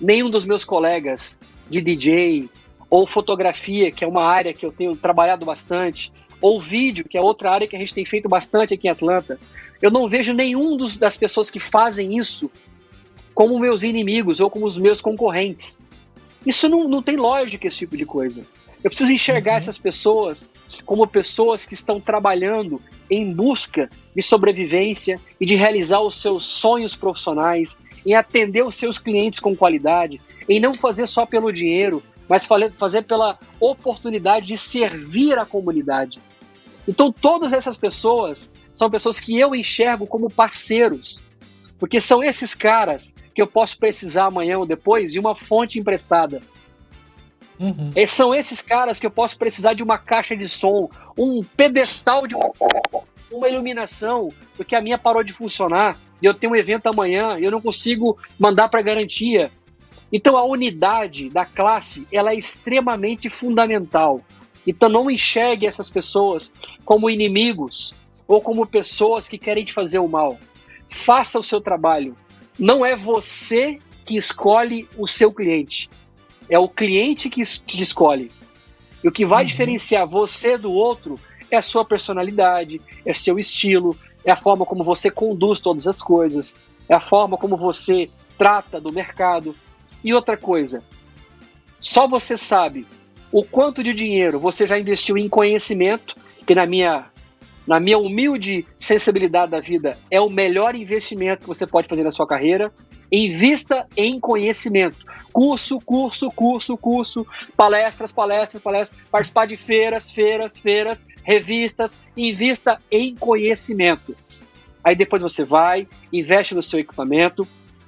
nenhum dos meus colegas de DJ ou fotografia, que é uma área que eu tenho trabalhado bastante, ou vídeo, que é outra área que a gente tem feito bastante aqui em Atlanta. Eu não vejo nenhum dos, das pessoas que fazem isso como meus inimigos ou como os meus concorrentes. Isso não, não tem lógica, esse tipo de coisa. Eu preciso enxergar uhum. essas pessoas como pessoas que estão trabalhando em busca de sobrevivência e de realizar os seus sonhos profissionais, em atender os seus clientes com qualidade, em não fazer só pelo dinheiro, mas fazer pela oportunidade de servir a comunidade. Então, todas essas pessoas são pessoas que eu enxergo como parceiros, porque são esses caras que eu posso precisar amanhã ou depois de uma fonte emprestada. Uhum. São esses caras que eu posso precisar de uma caixa de som, um pedestal de uma iluminação, porque a minha parou de funcionar e eu tenho um evento amanhã e eu não consigo mandar para garantia. Então a unidade da classe ela é extremamente fundamental. Então não enxergue essas pessoas como inimigos ou como pessoas que querem te fazer o mal. Faça o seu trabalho. Não é você que escolhe o seu cliente. É o cliente que te escolhe. E o que vai uhum. diferenciar você do outro é a sua personalidade, é seu estilo, é a forma como você conduz todas as coisas, é a forma como você trata do mercado. E outra coisa, só você sabe o quanto de dinheiro você já investiu em conhecimento, que na minha na minha humilde sensibilidade da vida é o melhor investimento que você pode fazer na sua carreira. Invista em conhecimento. Curso, curso, curso, curso, palestras, palestras, palestras, participar de feiras, feiras, feiras, revistas. Invista em conhecimento. Aí depois você vai, investe no seu equipamento,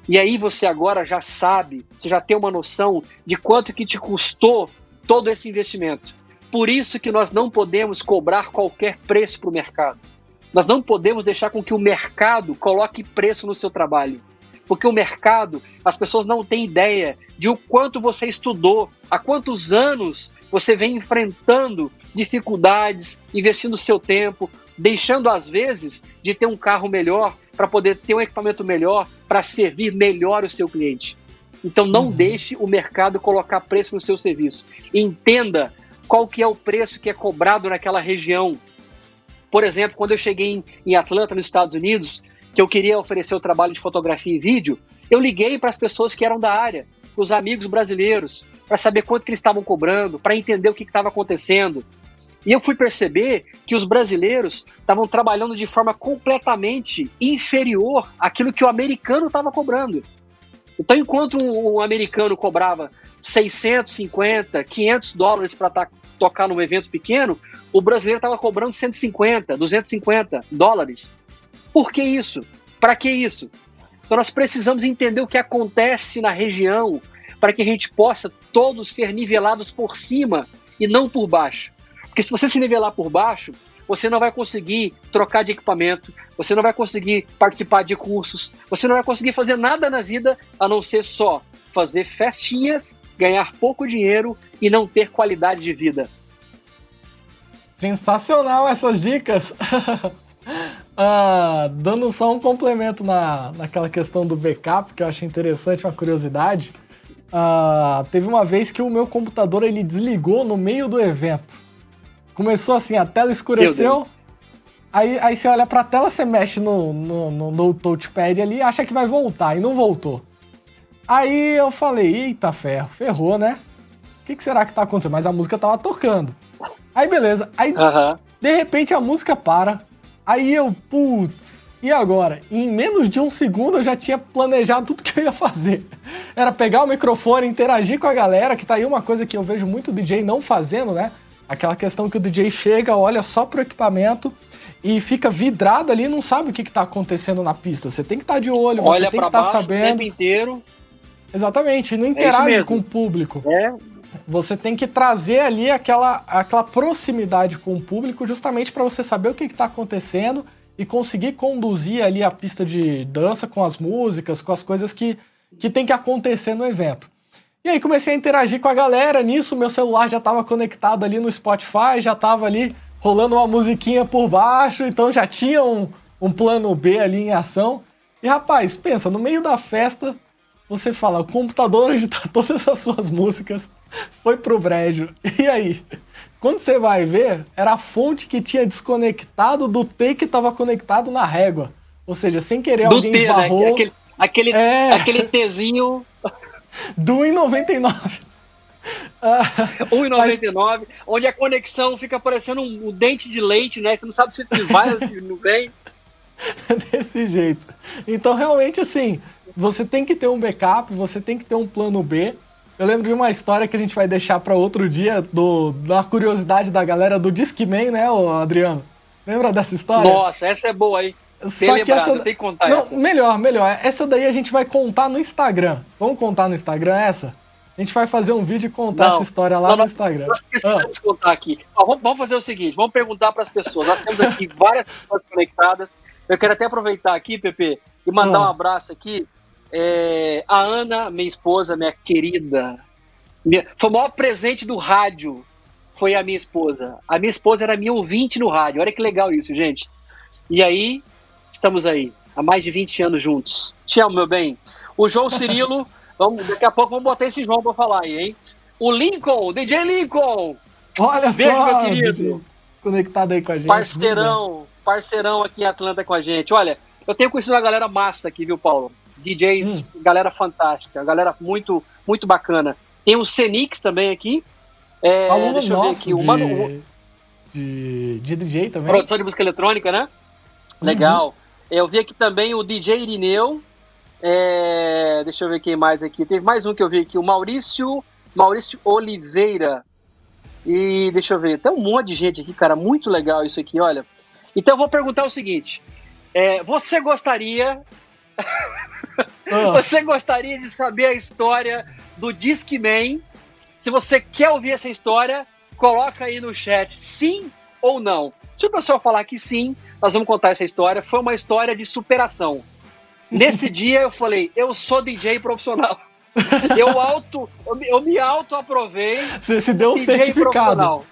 e aí você agora já sabe, você já tem uma noção de quanto que te custou todo esse investimento. Por isso que nós não podemos cobrar qualquer preço para o mercado. Nós não podemos deixar com que o mercado coloque preço no seu trabalho. Porque o mercado, as pessoas não têm ideia de o quanto você estudou, há quantos anos você vem enfrentando dificuldades, investindo seu tempo, deixando às vezes de ter um carro melhor para poder ter um equipamento melhor para servir melhor o seu cliente. Então não uhum. deixe o mercado colocar preço no seu serviço. Entenda qual que é o preço que é cobrado naquela região. Por exemplo, quando eu cheguei em, em Atlanta, nos Estados Unidos, que eu queria oferecer o trabalho de fotografia e vídeo, eu liguei para as pessoas que eram da área, os amigos brasileiros, para saber quanto que eles estavam cobrando, para entender o que estava acontecendo. E eu fui perceber que os brasileiros estavam trabalhando de forma completamente inferior àquilo que o americano estava cobrando. Então, enquanto um, americano cobrava 650, 500 dólares para tocar num evento pequeno, o brasileiro estava cobrando 150, 250 dólares. Por que isso? Para que isso? Então, nós precisamos entender o que acontece na região para que a gente possa todos ser nivelados por cima e não por baixo. Porque se você se nivelar por baixo, você não vai conseguir trocar de equipamento, você não vai conseguir participar de cursos, você não vai conseguir fazer nada na vida a não ser só fazer festinhas, ganhar pouco dinheiro e não ter qualidade de vida. Sensacional essas dicas! ah, dando só um complemento na, naquela questão do backup, que eu achei interessante, uma curiosidade. Ah, teve uma vez que o meu computador ele desligou no meio do evento. Começou assim, a tela escureceu. Aí, aí você olha pra tela, você mexe no, no, no, no touchpad ali e acha que vai voltar, e não voltou. Aí eu falei, eita ferro, ferrou, né? O que, que, será que tá acontecendo? Mas a música tava tocando. Aí beleza, aí de repente a música para. Aí eu, putz, e agora? Em menos de um segundo eu já tinha planejado tudo que eu ia fazer. Era pegar o microfone, interagir com a galera, que tá aí uma coisa que eu vejo muito DJ não fazendo, né? Aquela questão que o DJ chega, olha só pro equipamento e fica vidrado ali e não sabe o que, está acontecendo na pista. Você tem que estar tá de olho, olha você tem que estar tá sabendo. O tempo inteiro. Exatamente, não é interage é com o público. É. Você tem que trazer ali aquela, aquela proximidade com o público justamente para você saber o que está acontecendo e conseguir conduzir ali a pista de dança com as músicas, com as coisas que, que tem que acontecer no evento. E aí comecei a interagir com a galera. Nisso, meu celular já estava conectado ali no Spotify, já estava ali rolando uma musiquinha por baixo, então já tinha um, um plano B ali em ação. E rapaz, pensa, no meio da festa, você fala, o computador onde tá todas as suas músicas foi pro brejo. E aí? Quando você vai ver, era a fonte que tinha desconectado do T que estava conectado na régua. Ou seja, sem querer do alguém T, né? esbarrou. Né? Aquele, aquele, é... aquele Tzinho do 1,99. 1,99, mas... onde a conexão fica parecendo um, um, dente de leite, né? Você não sabe se vai ou se não vem. Desse jeito. Então, realmente, assim, você tem que ter um backup, você tem que ter um plano B. Eu lembro de uma história que a gente vai deixar para outro dia, do, da curiosidade da galera do Discman, né, Adriano? Lembra dessa história? Nossa, essa é boa, hein? Só que essa... tem que contar Não, essa. Melhor, melhor. Essa daí a gente vai contar no Instagram. Vamos contar no Instagram essa? A gente vai fazer um vídeo e contar não, essa história lá não, no Instagram. Nós precisamos ah. contar aqui. Ó, vamos, vamos, fazer o seguinte: vamos perguntar para as pessoas. Nós temos aqui várias pessoas conectadas. Eu quero até aproveitar aqui, Pepe, e mandar ah. um abraço aqui. É, a Ana, minha esposa, minha querida, minha, foi o maior presente do rádio. Foi a minha esposa. A minha esposa era minha ouvinte no rádio. Olha que legal isso, gente. E aí, estamos aí, há mais de 20 anos juntos. Te amo, meu bem. O João Cirilo. Vamos, daqui a pouco vamos botar esse João pra falar aí, hein? O Lincoln, DJ Lincoln! Olha Beijo, só! Meu querido. Conectado aí com a gente. Parceirão, parceirão aqui em Atlanta com a gente. Olha, eu tenho conhecido uma galera massa aqui, viu, Paulo? DJs, hum. galera fantástica, galera muito, muito bacana. Tem o Cenix também aqui. É, Aluno deixa eu ver aqui. De, uma, de, de DJ também. Produção de música eletrônica, né? Uhum. Legal. Eu vi aqui também o DJ Irineu, é, deixa eu ver quem mais aqui. Teve mais um que eu vi aqui, o Maurício, Maurício Oliveira. E deixa eu ver, tem um monte de gente aqui, cara, muito legal isso aqui, olha. Então eu vou perguntar o seguinte: é, você gostaria. Ah. você gostaria de saber a história do Discman? Se você quer ouvir essa história, coloca aí no chat sim ou não. Se o pessoal falar que sim, nós vamos contar essa história. Foi uma história de superação. Nesse dia eu falei, eu sou DJ profissional. Eu auto, eu, me auto aprovei. Você se deu um certificado.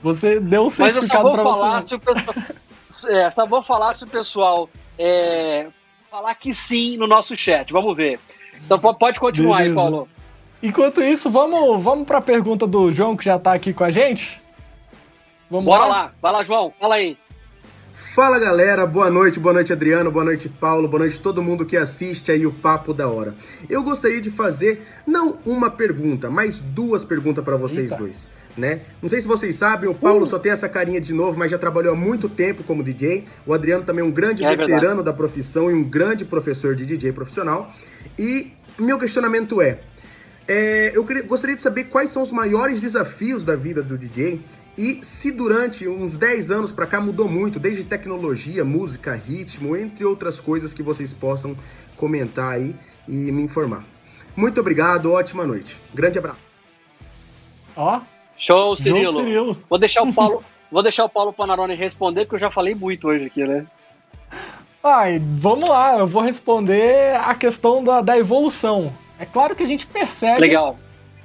Você deu um certificado para você. Pessoal, é, só vou falar se o pessoal é, falar que sim no nosso chat. Vamos ver. Então pode continuar Beleza. aí, Paulo. Enquanto isso, vamos, vamos para a pergunta do João que já está aqui com a gente. Vamos Bora lá? lá. Vai lá, João. Fala aí. Fala galera, boa noite, boa noite Adriano, boa noite Paulo, boa noite todo mundo que assiste aí o Papo da Hora. Eu gostaria de fazer não uma pergunta, mas duas perguntas para vocês Eita. dois, né? Não sei se vocês sabem, o Paulo uh. só tem essa carinha de novo, mas já trabalhou há muito tempo como DJ. O Adriano também é um grande é veterano verdade. da profissão e um grande professor de DJ profissional. E meu questionamento é, é eu queria, gostaria de saber quais são os maiores desafios da vida do DJ e se durante uns 10 anos para cá mudou muito, desde tecnologia, música, ritmo, entre outras coisas que vocês possam comentar aí e me informar. Muito obrigado, ótima noite. Grande abraço. Ó. Show, Cirilo. Cirilo. Vou deixar o Paulo, vou deixar o Paulo Panarone responder porque eu já falei muito hoje aqui, né? Ai, vamos lá, eu vou responder a questão da, da evolução. É claro que a gente percebe Legal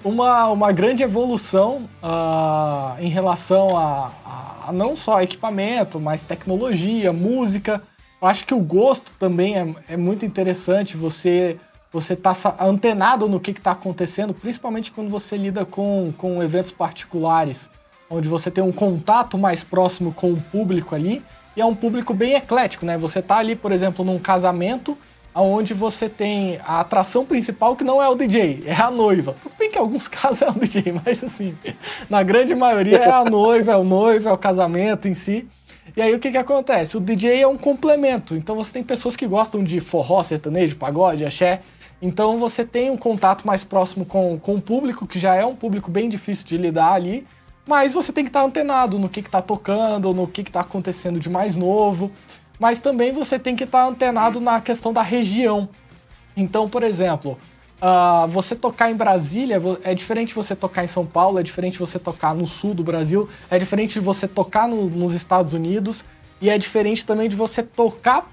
uma, uma grande evolução uh, em relação a, a, a, não só equipamento, mas tecnologia, música. Eu acho que o gosto também é, é muito interessante. Você você tá antenado no que está acontecendo, principalmente quando você lida com, com eventos particulares, onde você tem um contato mais próximo com o público ali, e é um público bem eclético, né? Você tá ali, por exemplo, num casamento onde você tem a atração principal que não é o DJ, é a noiva. Tudo bem que em alguns casos é o DJ, mas assim, na grande maioria é a noiva, é o noivo, é o casamento em si. E aí o que que acontece? O DJ é um complemento. Então você tem pessoas que gostam de forró, sertanejo, pagode, axé. Então você tem um contato mais próximo com, com o público, que já é um público bem difícil de lidar ali. Mas você tem que estar antenado no que está tocando, no que está acontecendo de mais novo mas também você tem que estar antenado na questão da região. Então, por exemplo, uh, você tocar em Brasília é diferente de você tocar em São Paulo, é diferente de você tocar no sul do Brasil, é diferente de você tocar no, nos Estados Unidos e é diferente também de você tocar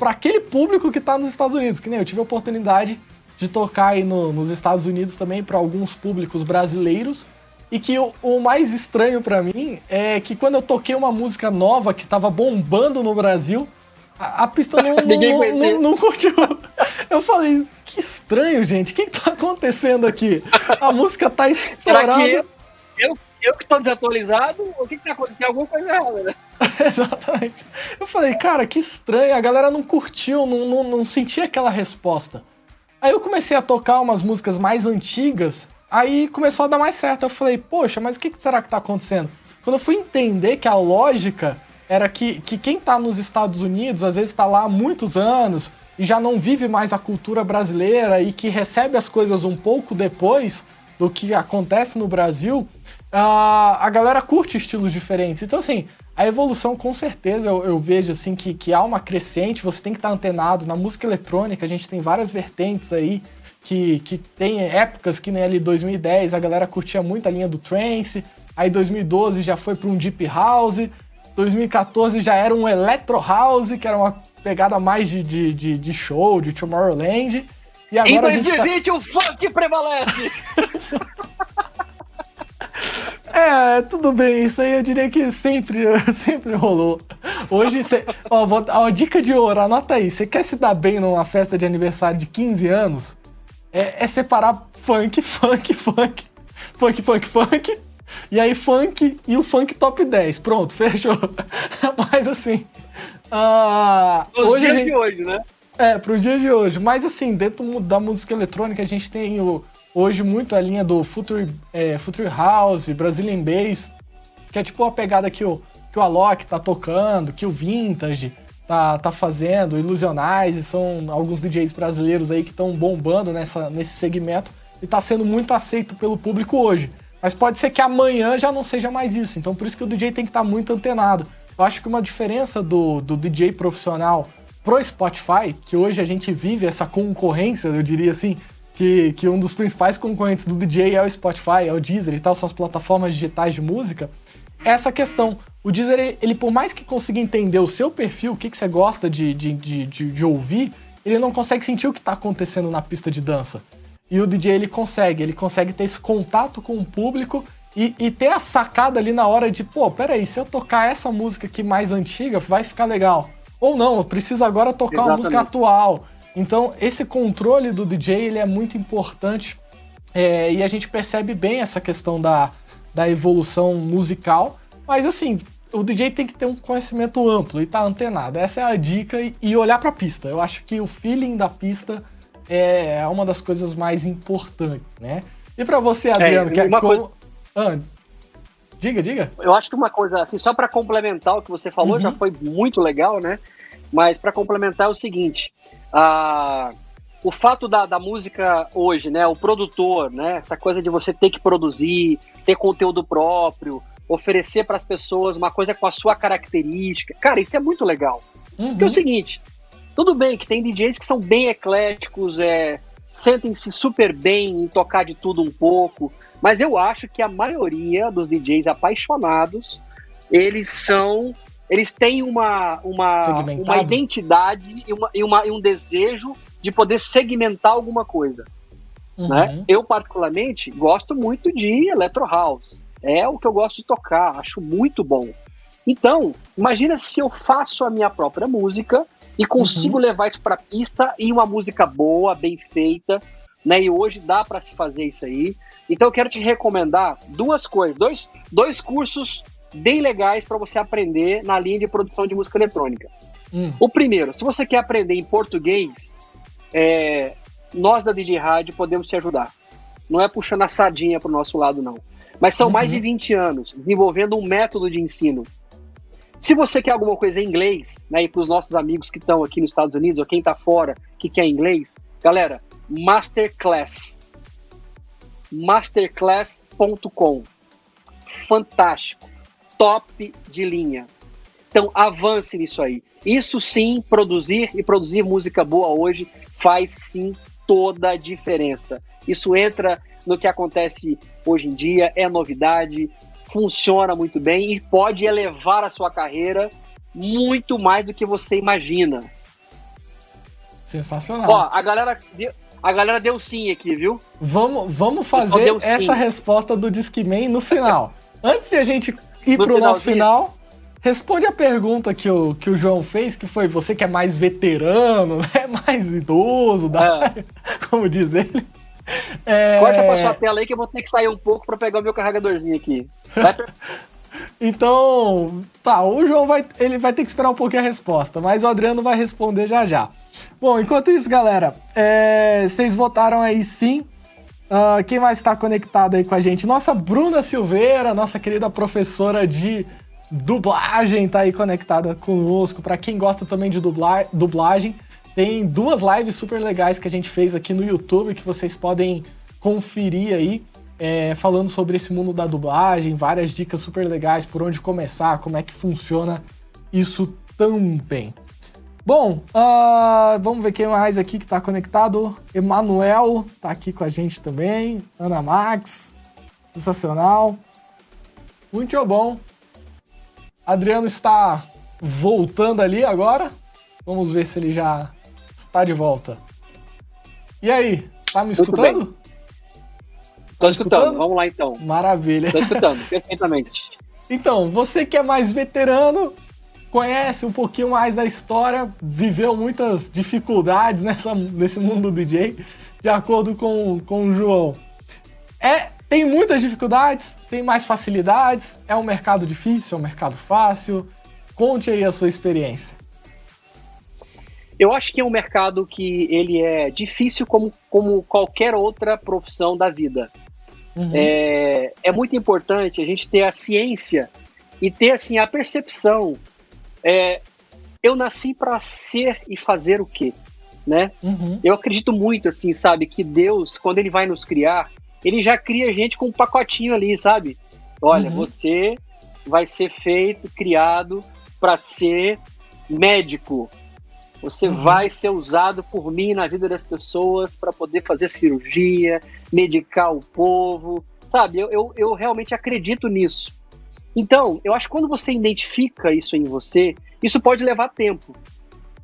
para aquele público que está nos Estados Unidos. Que nem eu tive a oportunidade de tocar aí no, nos Estados Unidos também para alguns públicos brasileiros e que o, o mais estranho para mim é que quando eu toquei uma música nova que tava bombando no Brasil, a, a pista não, não, não, não, curtiu. Eu falei, que estranho, gente. O que, que tá acontecendo aqui? A música tá estourada. Será que eu, eu, que tô desatualizado? O que, que tá acontecendo? Tem alguma coisa errada, né? Exatamente. Eu falei, cara, que estranho. A galera não curtiu, não, não, não sentia aquela resposta. Aí eu comecei a tocar umas músicas mais antigas Aí começou a dar mais certo. Eu falei, poxa, mas o que será que está acontecendo? Quando eu fui entender que a lógica era que, que quem está nos Estados Unidos, às vezes está lá há muitos anos e já não vive mais a cultura brasileira e que recebe as coisas um pouco depois do que acontece no Brasil, a, a galera curte estilos diferentes. Então, assim, a evolução, com certeza, eu, eu, vejo assim que, que há uma crescente, você tem que estar antenado. Na música eletrônica, a gente tem várias vertentes aí, que, que tem épocas que nem ali 2010 a galera curtia muito a linha do trance, aí 2012 já foi para um deep house, 2014 já era um electro house, que era uma pegada mais de, de, de, de show, de Tomorrowland. E agora em 2020 tá... o funk prevalece! É, tudo bem, isso aí eu diria que sempre, sempre rolou. Hoje, cê, ó, vou, ó, dica de ouro, anota aí. Você quer se dar bem numa festa de aniversário de 15 anos? É, é separar funk, funk, funk, funk, funk, funk, e aí funk e o funk top 10. Pronto, fechou. Mas assim. Uh, Os hoje dias gente, de hoje, né? É, pro dia de hoje. Mas assim, dentro da música eletrônica, a gente tem o hoje muito a linha do Future, é, Future House, Brazilian Bass, que é tipo a pegada que o, que o Alok tá tocando, que o Vintage tá, tá fazendo, Ilusionais, são alguns DJs brasileiros aí que estão bombando nessa, nesse segmento e tá sendo muito aceito pelo público hoje. Mas pode ser que amanhã já não seja mais isso, então por isso que o DJ tem que estar tá muito antenado. Eu acho que uma diferença do, do DJ profissional pro Spotify, que hoje a gente vive essa concorrência, eu diria assim, que, que um dos principais concorrentes do DJ é o Spotify, é o Deezer e tal, são as plataformas digitais de música, é essa questão. O Deezer, ele, por mais que consiga entender o seu perfil, o que, que você gosta de, de, de, de, de ouvir, ele não consegue sentir o que está acontecendo na pista de dança. E o DJ ele consegue, ele consegue ter esse contato com o público e, e, ter a sacada ali na hora de, pô, peraí, se eu tocar essa música aqui mais antiga, vai ficar legal. Ou não, eu preciso agora tocar Exatamente. uma música atual. Então, esse controle do DJ ele é muito importante é, e a gente percebe bem essa questão da, da evolução musical. Mas, assim, o DJ tem que ter um conhecimento amplo e estar tá antenado. Essa é a dica e, e olhar para a pista. Eu acho que o feeling da pista é uma das coisas mais importantes, né? E para você, é, Adriano, é, que é como... coisa... ah, diga, diga. Eu acho que uma coisa assim, só para complementar o que você falou, uhum. já foi muito legal, né? Mas para complementar é o seguinte: a, o fato da, da música hoje, né, o produtor, né, essa coisa de você ter que produzir, ter conteúdo próprio, oferecer para as pessoas uma coisa com a sua característica, cara, isso é muito legal. Uhum. Porque é o seguinte, tudo bem que tem DJs que são bem ecléticos, é, sentem-se super bem em tocar de tudo um pouco, mas eu acho que a maioria dos DJs apaixonados, eles são eles têm uma, uma, uma identidade e, uma, e, uma, e um desejo de poder segmentar alguma coisa. Uhum. Né? Eu, particularmente, gosto muito de Electro House. É o que eu gosto de tocar, acho muito bom. Então, imagina se eu faço a minha própria música e consigo uhum. levar isso para pista e uma música boa, bem feita, né? E hoje dá para se fazer isso aí. Então eu quero te recomendar duas coisas, dois, dois cursos bem legais para você aprender na linha de produção de música eletrônica. Hum. O primeiro, se você quer aprender em português, é, nós da DJ Rádio podemos te ajudar. Não é puxando a sardinha para o nosso lado, não. Mas são uhum. mais de 20 anos desenvolvendo um método de ensino. Se você quer alguma coisa em inglês, né, e para os nossos amigos que estão aqui nos Estados Unidos ou quem está fora que quer inglês, galera, Masterclass. Masterclass.com. Fantástico top de linha. Então avance nisso aí. Isso sim, produzir e produzir música boa hoje faz sim toda a diferença. Isso entra no que acontece hoje em dia, é novidade, funciona muito bem e pode elevar a sua carreira muito mais do que você imagina. Sensacional. Ó, a galera deu, a galera deu sim aqui, viu? Vamos, vamos fazer essa resposta do Discman no final. Antes de a gente e no pro nosso final, responde a pergunta que o, que o João fez, que foi você que é mais veterano, né? mais idoso, da é. como diz ele. É... Corta pra sua tela aí que eu vou ter que sair um pouco para pegar o meu carregadorzinho aqui. então, tá, o João vai, ele vai ter que esperar um pouquinho a resposta, mas o Adriano vai responder já já. Bom, enquanto isso, galera, é, vocês votaram aí sim Uh, quem mais está conectado aí com a gente? Nossa Bruna Silveira, nossa querida professora de dublagem, tá aí conectada conosco. Para quem gosta também de dubla dublagem, tem duas lives super legais que a gente fez aqui no YouTube que vocês podem conferir aí, é, falando sobre esse mundo da dublagem, várias dicas super legais por onde começar, como é que funciona isso também. Bom, uh, vamos ver quem mais aqui que está conectado. Emanuel está aqui com a gente também. Ana Max, sensacional. Muito bom. Adriano está voltando ali agora. Vamos ver se ele já está de volta. E aí, tá me escutando? Tô tá escutando? escutando, vamos lá então. Maravilha. Tô escutando, perfeitamente. Então, você que é mais veterano, conhece um pouquinho mais da história, viveu muitas dificuldades nessa, nesse mundo do DJ, de acordo com, com o João. É, tem muitas dificuldades, tem mais facilidades, é um mercado difícil, é um mercado fácil. Conte aí a sua experiência. Eu acho que é um mercado que ele é difícil como, como qualquer outra profissão da vida. Uhum. É, é muito importante a gente ter a ciência e ter assim a percepção é, eu nasci para ser e fazer o quê? Né? Uhum. Eu acredito muito, assim, sabe, que Deus, quando ele vai nos criar, ele já cria a gente com um pacotinho ali, sabe? Olha, uhum. você vai ser feito, criado para ser médico. Você uhum. vai ser usado por mim na vida das pessoas para poder fazer cirurgia, medicar o povo, sabe? Eu, eu, eu realmente acredito nisso. Então, eu acho que quando você identifica isso em você, isso pode levar tempo.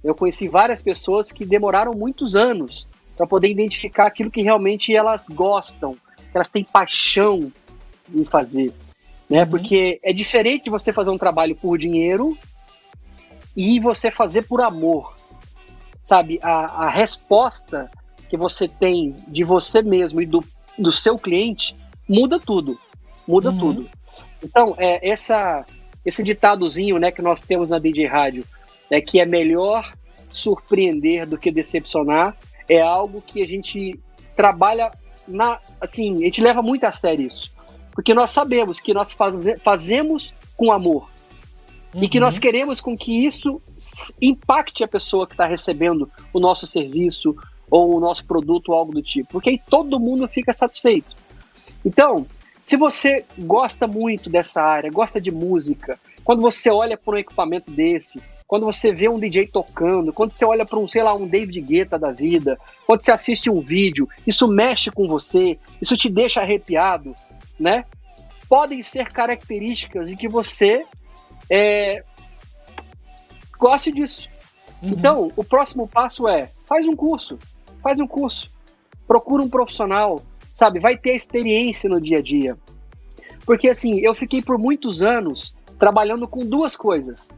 Eu conheci várias pessoas que demoraram muitos anos para poder identificar aquilo que realmente elas gostam, que elas têm paixão em fazer. Né? Uhum. Porque é diferente você fazer um trabalho por dinheiro e você fazer por amor. Sabe, a, a resposta que você tem de você mesmo e do, do seu cliente muda tudo. Muda uhum. tudo. Então, é, essa, esse ditadozinho né, que nós temos na DJ Rádio, é que é melhor surpreender do que decepcionar, é algo que a gente trabalha na. Assim, a gente leva muito a sério isso. Porque nós sabemos que nós faz, fazemos com amor. Uhum. E que nós uhum. queremos com que isso impacte a pessoa que está recebendo o nosso serviço ou o nosso produto ou algo do tipo. Porque aí todo mundo fica satisfeito. Então, se você gosta muito dessa área, gosta de música, quando você olha para um equipamento desse, quando você vê um DJ tocando, quando você olha para um, sei lá, um David Guetta da vida, quando você assiste um vídeo, isso mexe com você, isso te deixa arrepiado, né? Podem ser características de que você é, goste disso. Uhum. Então, o próximo passo é: faz um curso, faz um curso, procura um profissional, sabe? Vai ter experiência no dia a dia. Porque assim, eu fiquei por muitos anos trabalhando com duas coisas.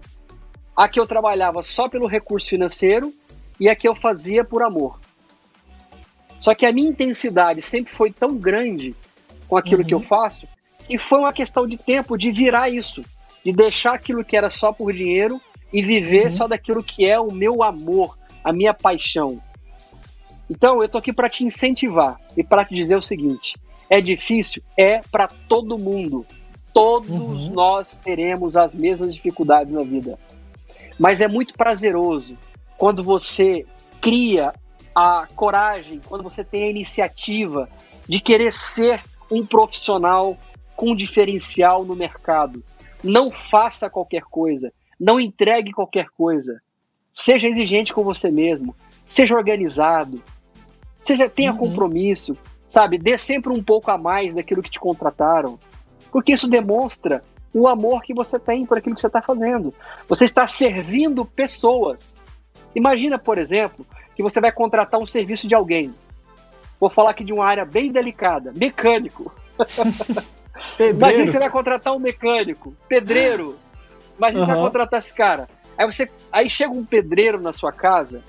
A que eu trabalhava só pelo recurso financeiro e a que eu fazia por amor. Só que a minha intensidade sempre foi tão grande com aquilo uhum. que eu uhum. faço que foi uma questão de tempo de virar isso, de deixar aquilo que era só por dinheiro e viver uhum. só daquilo que é o meu amor, a minha paixão. Então, eu tô aqui para te incentivar e para te dizer o seguinte: é difícil? É para todo mundo. Todos uhum. nós teremos as mesmas dificuldades na vida. Mas é muito prazeroso quando você cria a coragem, quando você tem a iniciativa de querer ser um profissional com diferencial no mercado. Não faça qualquer coisa, não entregue qualquer coisa. Seja exigente com você mesmo, seja organizado, Seja, tenha uhum. compromisso, sabe? Dê sempre um pouco a mais daquilo que te contrataram. Porque isso demonstra o amor que você tem por aquilo que você está fazendo. Você está servindo pessoas. Imagina, por exemplo, que você vai contratar um serviço de alguém. Vou falar aqui de uma área bem delicada: mecânico. Imagina que você vai contratar um mecânico, pedreiro. Imagina uhum. que você vai contratar esse cara. Aí, você, aí chega um pedreiro na sua casa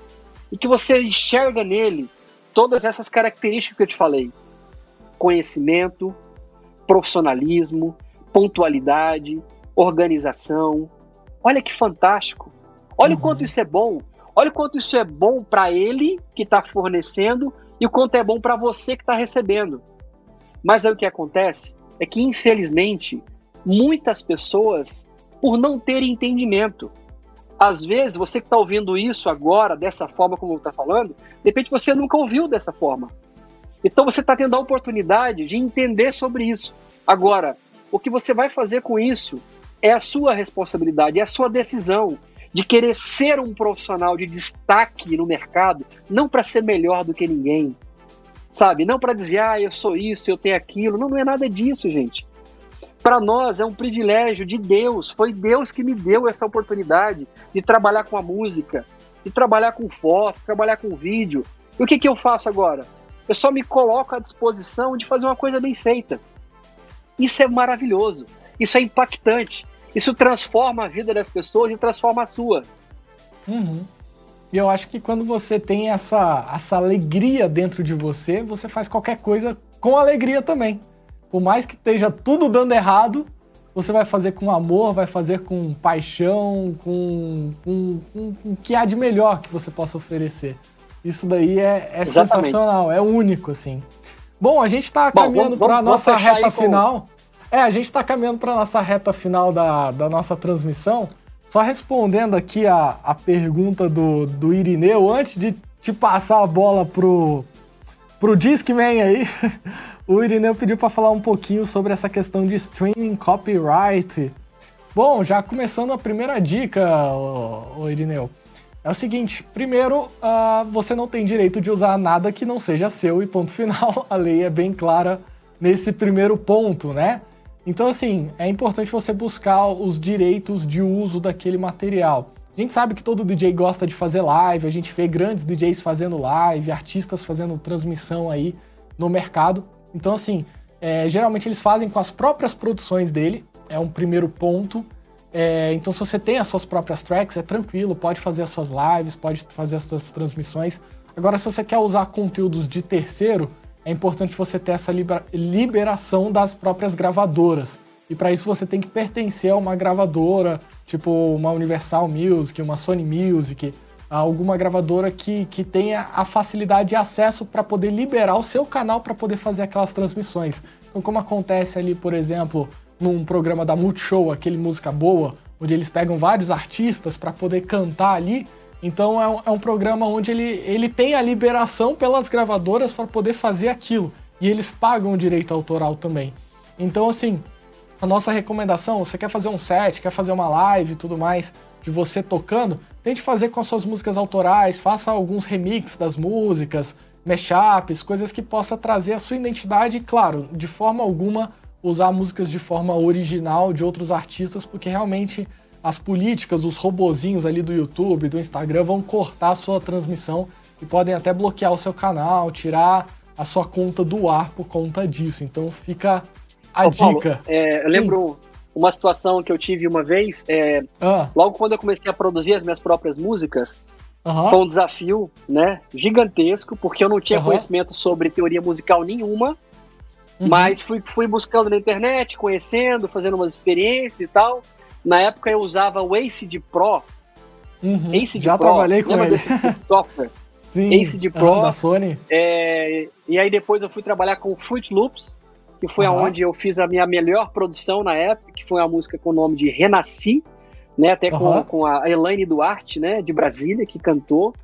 e que você enxerga nele todas essas características que eu te falei: conhecimento, profissionalismo, pontualidade, organização. Olha que fantástico! Olha uhum. o quanto isso é bom. Olha o quanto isso é bom para ele que está fornecendo e o quanto é bom para você que está recebendo. Mas aí o que acontece é que, infelizmente, muitas pessoas, por não terem entendimento, às vezes você que está ouvindo isso agora, dessa forma como está falando, de repente você nunca ouviu dessa forma. Então você está tendo a oportunidade de entender sobre isso. Agora, o que você vai fazer com isso é a sua responsabilidade, é a sua decisão de querer ser um profissional de destaque no mercado, não para ser melhor do que ninguém, sabe? Não para dizer, ah, eu sou isso, eu tenho aquilo. Não, não é nada disso, gente. Para nós é um privilégio de Deus. Foi Deus que me deu essa oportunidade de trabalhar com a música, de trabalhar com foto, trabalhar com vídeo. E o que, que eu faço agora? Eu só me coloco à disposição de fazer uma coisa bem feita. Isso é maravilhoso. Isso é impactante. Isso transforma a vida das pessoas e transforma a sua. Uhum. E eu acho que quando você tem essa, essa alegria dentro de você, você faz qualquer coisa com alegria também. Por mais que esteja tudo dando errado, você vai fazer com amor, vai fazer com paixão, com, com, com, com o que há de melhor que você possa oferecer. Isso daí é, é sensacional, é único, assim. Bom, a gente está caminhando para a nossa reta final. É, a gente está caminhando para nossa reta final da, da nossa transmissão. Só respondendo aqui a, a pergunta do, do Irineu, antes de te passar a bola pro, pro Discman aí, o Irineu pediu para falar um pouquinho sobre essa questão de streaming copyright. Bom, já começando a primeira dica, o, Irineu. É o seguinte, primeiro, uh, você não tem direito de usar nada que não seja seu e ponto final. A lei é bem clara nesse primeiro ponto, né? Então, assim, é importante você buscar os direitos de uso daquele material. A gente sabe que todo DJ gosta de fazer live, a gente vê grandes DJs fazendo live, artistas fazendo transmissão aí no mercado. Então, assim, é, geralmente eles fazem com as próprias produções dele, é um primeiro ponto. É, então, se você tem as suas próprias tracks, é tranquilo, pode fazer as suas lives, pode fazer as suas transmissões. Agora, se você quer usar conteúdos de terceiro, é importante você ter essa liberação das próprias gravadoras. E para isso você tem que pertencer a uma gravadora, tipo uma Universal Music, uma Sony Music, alguma gravadora que, que tenha a facilidade de acesso para poder liberar o seu canal para poder fazer aquelas transmissões. Então, como acontece ali, por exemplo, num programa da Multishow, aquele Música Boa, onde eles pegam vários artistas para poder cantar ali, então é um, é um, programa onde ele, ele tem a liberação pelas gravadoras para poder fazer aquilo. E eles pagam o direito autoral também. Então, assim, a nossa recomendação, você quer fazer um set, quer fazer uma live e tudo mais, de você tocando, tente fazer com as suas músicas autorais, faça alguns remixes das músicas, mashups, coisas que possa trazer a sua identidade e, claro, de forma alguma usar músicas de forma original de outros artistas, porque realmente as políticas dos robozinhos ali do YouTube, do Instagram vão cortar a sua transmissão e podem até bloquear o seu canal, tirar a sua conta do ar por conta disso. Então fica a Ô, dica. Paulo, é, eu lembro uma situação que eu tive uma vez, é, ah. logo quando eu comecei a produzir as minhas próprias músicas, uhum. foi um desafio né, gigantesco, porque eu não tinha uhum. conhecimento sobre teoria musical nenhuma, uhum. mas fui, fui buscando na internet, conhecendo, fazendo umas experiências e tal. Na época eu usava o Acid Pro. Uhum, Acid já Pro, trabalhei com ele. software? Sim, Acid Pro. da Sony. É, e aí depois eu fui trabalhar com Fruit Loops, que foi uhum. aonde eu fiz a minha melhor produção na época, que foi uma música com o nome de Renasci, né, até com, uhum. com a Elaine Duarte, né, de Brasília, que cantou.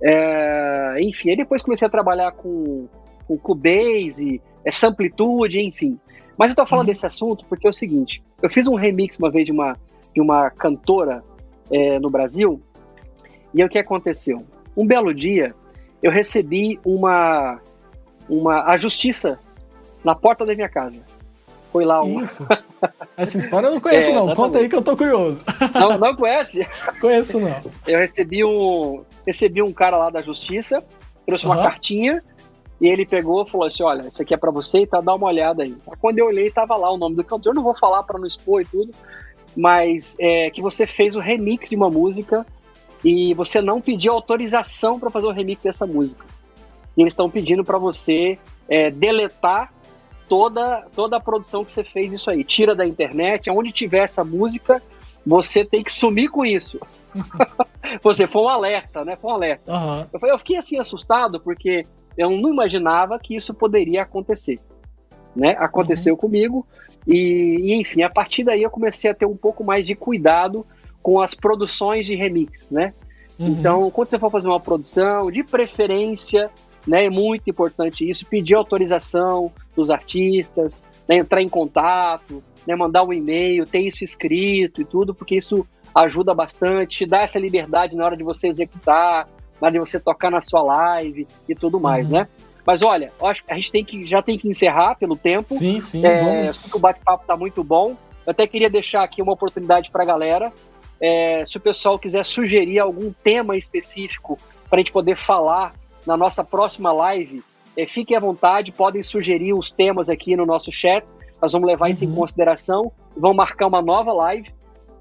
É, enfim, aí depois comecei a trabalhar com, com Cubase, essa amplitude, enfim. Mas eu tô falando uhum. desse assunto porque é o seguinte: eu fiz um remix uma vez de uma, de uma cantora é, no Brasil, e aí o que aconteceu? Um belo dia, eu recebi uma, uma a justiça na porta da minha casa. Foi lá um. Isso. Essa história eu não conheço, é, não. Exatamente. Conta aí que eu tô curioso. Não, não conhece? Conheço, não. Eu recebi um, recebi um cara lá da justiça, trouxe uhum. uma cartinha e ele pegou e falou assim: Olha, isso aqui é para você e tá, dá uma olhada aí. Quando eu olhei, tava lá o nome do cantor. Eu não vou falar para não expor e tudo, mas é, que você fez o remix de uma música e você não pediu autorização para fazer o remix dessa música. E eles estão pedindo para você é, deletar toda, toda a produção que você fez isso aí. Tira da internet, aonde tiver essa música, você tem que sumir com isso. você foi um alerta, né? Foi um alerta. Uhum. Eu, eu fiquei assim assustado porque eu não imaginava que isso poderia acontecer. Né? Aconteceu uhum. comigo e, e, enfim, a partir daí eu comecei a ter um pouco mais de cuidado com as produções de remix, né? Uhum. Então, quando você for fazer uma produção, de preferência, né, é muito importante isso, pedir autorização dos artistas, né, entrar em contato, né, mandar um e-mail, ter isso escrito e tudo, porque isso ajuda bastante, te dá essa liberdade na hora de você executar, na hora de você tocar na sua live e tudo mais, uhum. né? Mas olha, acho que a gente tem que, já tem que encerrar pelo tempo. Sim, sim. É, vamos... O bate-papo está muito bom. Eu até queria deixar aqui uma oportunidade para a galera. É, se o pessoal quiser sugerir algum tema específico para a gente poder falar na nossa próxima live, é, fiquem à vontade, podem sugerir os temas aqui no nosso chat. Nós vamos levar uhum. isso em uhum. consideração. Vamos marcar uma nova live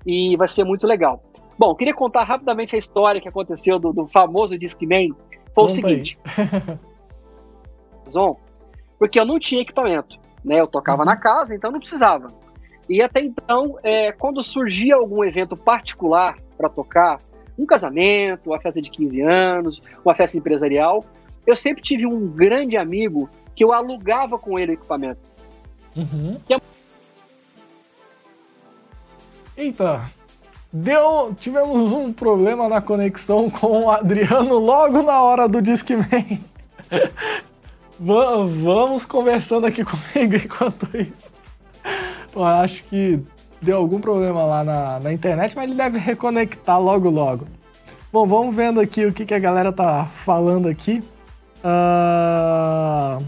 e vai ser muito legal. Bom, queria contar rapidamente a história que aconteceu do, do famoso Discman. Foi o seguinte. Zon, porque eu não tinha equipamento, né? Eu tocava uhum. na casa, então não precisava. E até então, é, quando surgia algum evento particular para tocar, um casamento, uma festa de 15 anos, uma festa empresarial, eu sempre tive um grande amigo que eu alugava com ele o equipamento. Uhum. É... Eita, deu, tivemos um problema na conexão com o Adriano logo na hora do Discman. Vamos conversando aqui comigo enquanto isso. Eu acho que deu algum problema lá na, na internet, mas ele deve reconectar logo logo. Bom, vamos vendo aqui o que, que a galera tá falando aqui. Uh...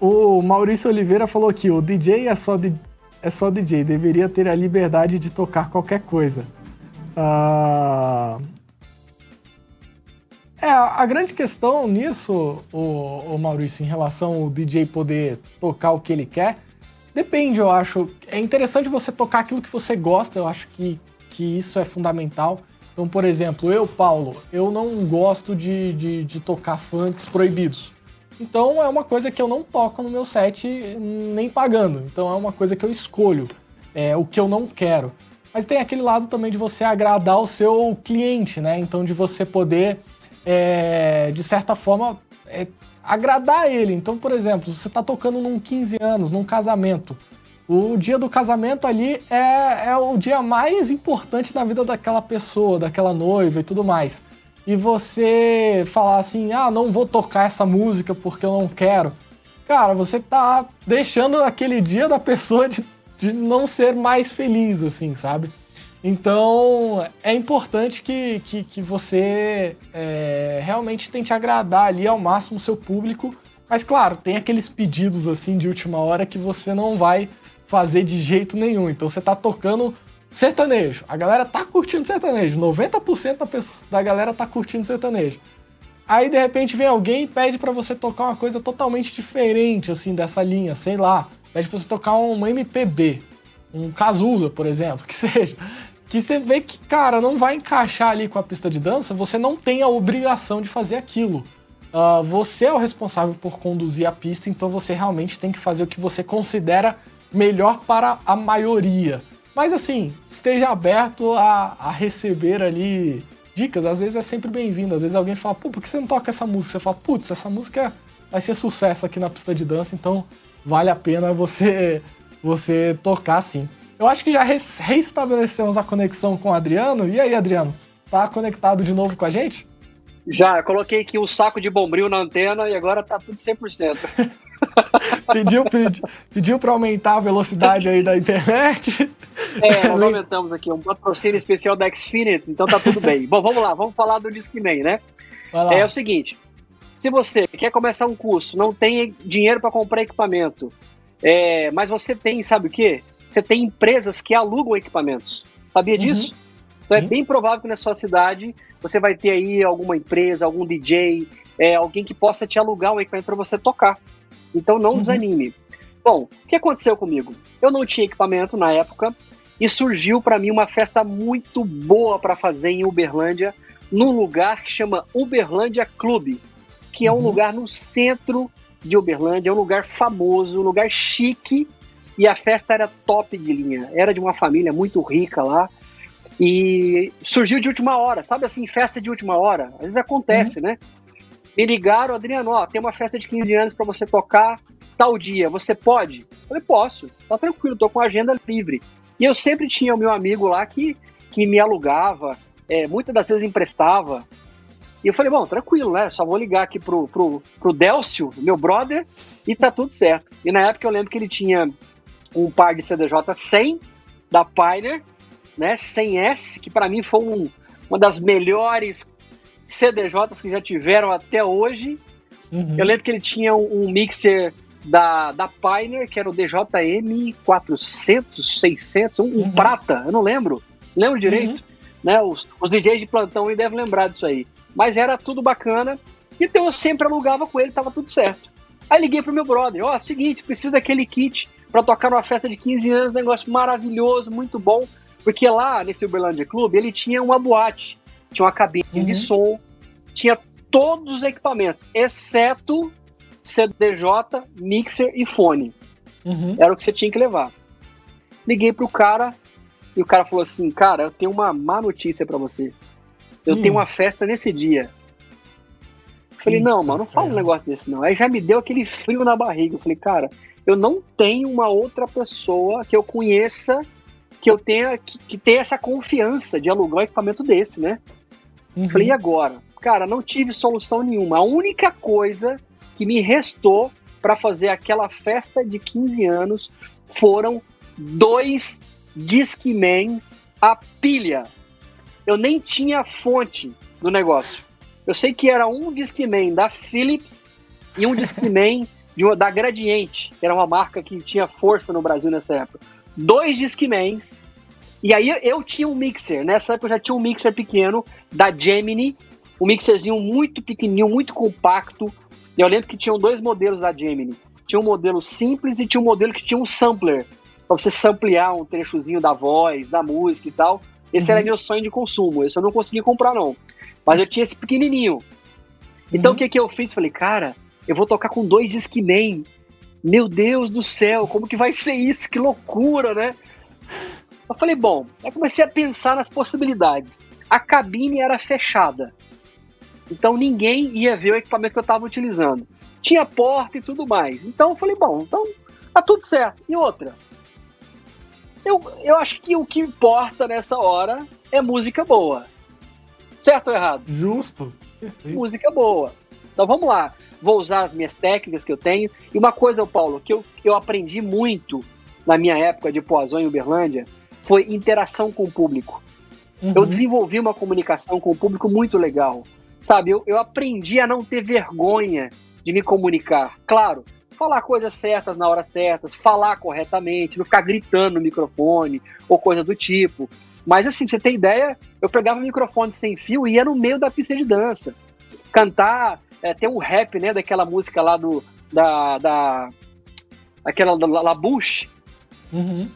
O Maurício Oliveira falou aqui: o DJ é só, de... é só DJ, deveria ter a liberdade de tocar qualquer coisa. Uh... É, a grande questão nisso, o, o Maurício, em relação ao DJ poder tocar o que ele quer, depende, eu acho. É interessante você tocar aquilo que você gosta, eu acho que, que isso é fundamental. Então, por exemplo, eu, Paulo, eu não gosto de, de, de tocar funks proibidos. Então é uma coisa que eu não toco no meu set nem pagando. Então é uma coisa que eu escolho, é o que eu não quero. Mas tem aquele lado também de você agradar o seu cliente, né? Então de você poder é, de certa forma, é, agradar ele. Então, por exemplo, você está tocando num 15 anos, num casamento. O dia do casamento ali é, é o dia mais importante na vida daquela pessoa, daquela noiva e tudo mais. E você falar assim, ah, não vou tocar essa música porque eu não quero. Cara, você tá deixando aquele dia da pessoa de, de não ser mais feliz, assim, sabe? Então é importante que, que, que você é, realmente tente agradar ali ao máximo o seu público. Mas claro, tem aqueles pedidos assim de última hora que você não vai fazer de jeito nenhum. Então você tá tocando sertanejo. A galera tá curtindo sertanejo. 90% da, pessoa, da galera tá curtindo sertanejo. Aí de repente vem alguém e pede para você tocar uma coisa totalmente diferente assim dessa linha, sei lá. Pede pra você tocar um MPB, um Cazuza, por exemplo, que seja que você vê que, cara, não vai encaixar ali com a pista de dança, você não tem a obrigação de fazer aquilo. Uh, você é o responsável por conduzir a pista, então você realmente tem que fazer o que você considera melhor para a maioria. Mas assim, esteja aberto a, a receber ali dicas, às vezes é sempre bem-vindo. Às vezes alguém fala, pô, por que você não toca essa música? Você fala, putz, essa música vai ser sucesso aqui na pista de dança, então vale a pena você, você tocar sim. Eu acho que já reestabelecemos a conexão com o Adriano. E aí, Adriano, tá conectado de novo com a gente? Já, coloquei aqui o um saco de bombril na antena e agora tá tudo 100%. pediu pediu, pediu para aumentar a velocidade aí da internet. É, nós aumentamos aqui, um patrocínio especial da Xfinity, então tá tudo bem. Bom, vamos lá, vamos falar do Discman, né? É o seguinte, se você quer começar um curso, não tem dinheiro para comprar equipamento, é, mas você tem, sabe o quê? Você tem empresas que alugam equipamentos. Sabia uhum. disso? Então é Sim. é bem provável que na sua cidade você vai ter aí alguma empresa, algum DJ, é, alguém que possa te alugar um equipamento para você tocar. Então não uhum. desanime. Bom, o que aconteceu comigo? Eu não tinha equipamento na época e surgiu para mim uma festa muito boa para fazer em Uberlândia, num lugar que chama Uberlândia Clube, que é um uhum. lugar no centro de Uberlândia, é um lugar famoso, um lugar chique e a festa era top de linha. Era de uma família muito rica lá. E surgiu de última hora, sabe assim, festa de última hora? Às vezes acontece, uhum. né? Me ligaram, Adriano, ó, tem uma festa de 15 anos para você tocar tal dia, você pode? Eu falei, posso, tá tranquilo, tô com a agenda livre. E eu sempre tinha o meu amigo lá que, que me alugava, é, muitas das vezes emprestava. E eu falei, bom, tranquilo, né? Só vou ligar aqui pro, pro, pro Delcio, meu brother, e tá tudo certo. E na época eu lembro que ele tinha um par de CDJ 100 da Pioneer, né? 100S, que para mim foi um, uma das melhores CDJs que já tiveram até hoje. Uhum. Eu lembro que ele tinha um, um mixer da, da Pioneer, que era o DJM 400, 600, um, uhum. um prata, eu não lembro, lembro direito. Uhum. Né? Os, os DJs de plantão aí devem lembrar disso aí. Mas era tudo bacana, então eu sempre alugava com ele, tava tudo certo. Aí liguei pro meu brother, ó, oh, seguinte, preciso daquele kit para tocar numa festa de 15 anos, negócio maravilhoso, muito bom, porque lá nesse Uberlândia Clube ele tinha uma boate, tinha uma cabine uhum. de som, tinha todos os equipamentos, exceto CDJ, mixer e fone. Uhum. Era o que você tinha que levar. Liguei pro cara e o cara falou assim: Cara, eu tenho uma má notícia para você. Eu hum. tenho uma festa nesse dia. Falei: Não, mano, não fala um negócio desse não. Aí já me deu aquele frio na barriga. Eu falei: Cara, eu não tenho uma outra pessoa que eu conheça que eu tenha que, que tenha essa confiança de alugar um equipamento desse, né? Uhum. Falei: E agora? Cara, não tive solução nenhuma. A única coisa que me restou para fazer aquela festa de 15 anos foram dois Discmans a pilha. Eu nem tinha fonte do negócio. Eu sei que era um Discman da Philips e um Discman de uma, da Gradiente, que era uma marca que tinha força no Brasil nessa época. Dois Discmans. E aí eu tinha um mixer. Nessa época eu já tinha um mixer pequeno da Gemini, um mixerzinho muito pequenininho, muito compacto, eu lembro que tinham dois modelos da Gemini. Tinha um modelo simples e tinha um modelo que tinha um sampler, para você samplear um trechozinho da voz, da música e tal. Esse uhum. era meu sonho de consumo. Esse eu não consegui comprar, não. Mas eu tinha esse pequenininho. Então uhum. o que, que eu fiz? Falei, cara, eu vou tocar com dois Discman. Meu Deus do céu, como que vai ser isso? Que loucura, né? Eu falei, bom, aí comecei a pensar nas possibilidades. A cabine era fechada. Então ninguém ia ver o equipamento que eu estava utilizando. Tinha porta e tudo mais. Então eu falei, bom, então tá tudo certo. E outra, eu, eu acho que o que importa nessa hora é música boa. Certo ou errado? Justo. Música boa. Então vamos lá. Vou usar as minhas técnicas que eu tenho. E uma coisa, Paulo, que eu, eu aprendi muito na minha época de Poazon em Uberlândia foi interação com o público. Uhum. Eu desenvolvi uma comunicação com o público muito legal. Sabe, eu, eu aprendi a não ter vergonha de me comunicar. Claro, falar coisas certas na hora certa, falar corretamente, não ficar gritando no microfone ou coisa do tipo. Mas assim, pra você ter ideia, eu pegava o microfone sem fio e ia no meio da pista de dança. Cantar, é, tem um rap, né, daquela música lá do. Da. da aquela da La Bush. Uhum.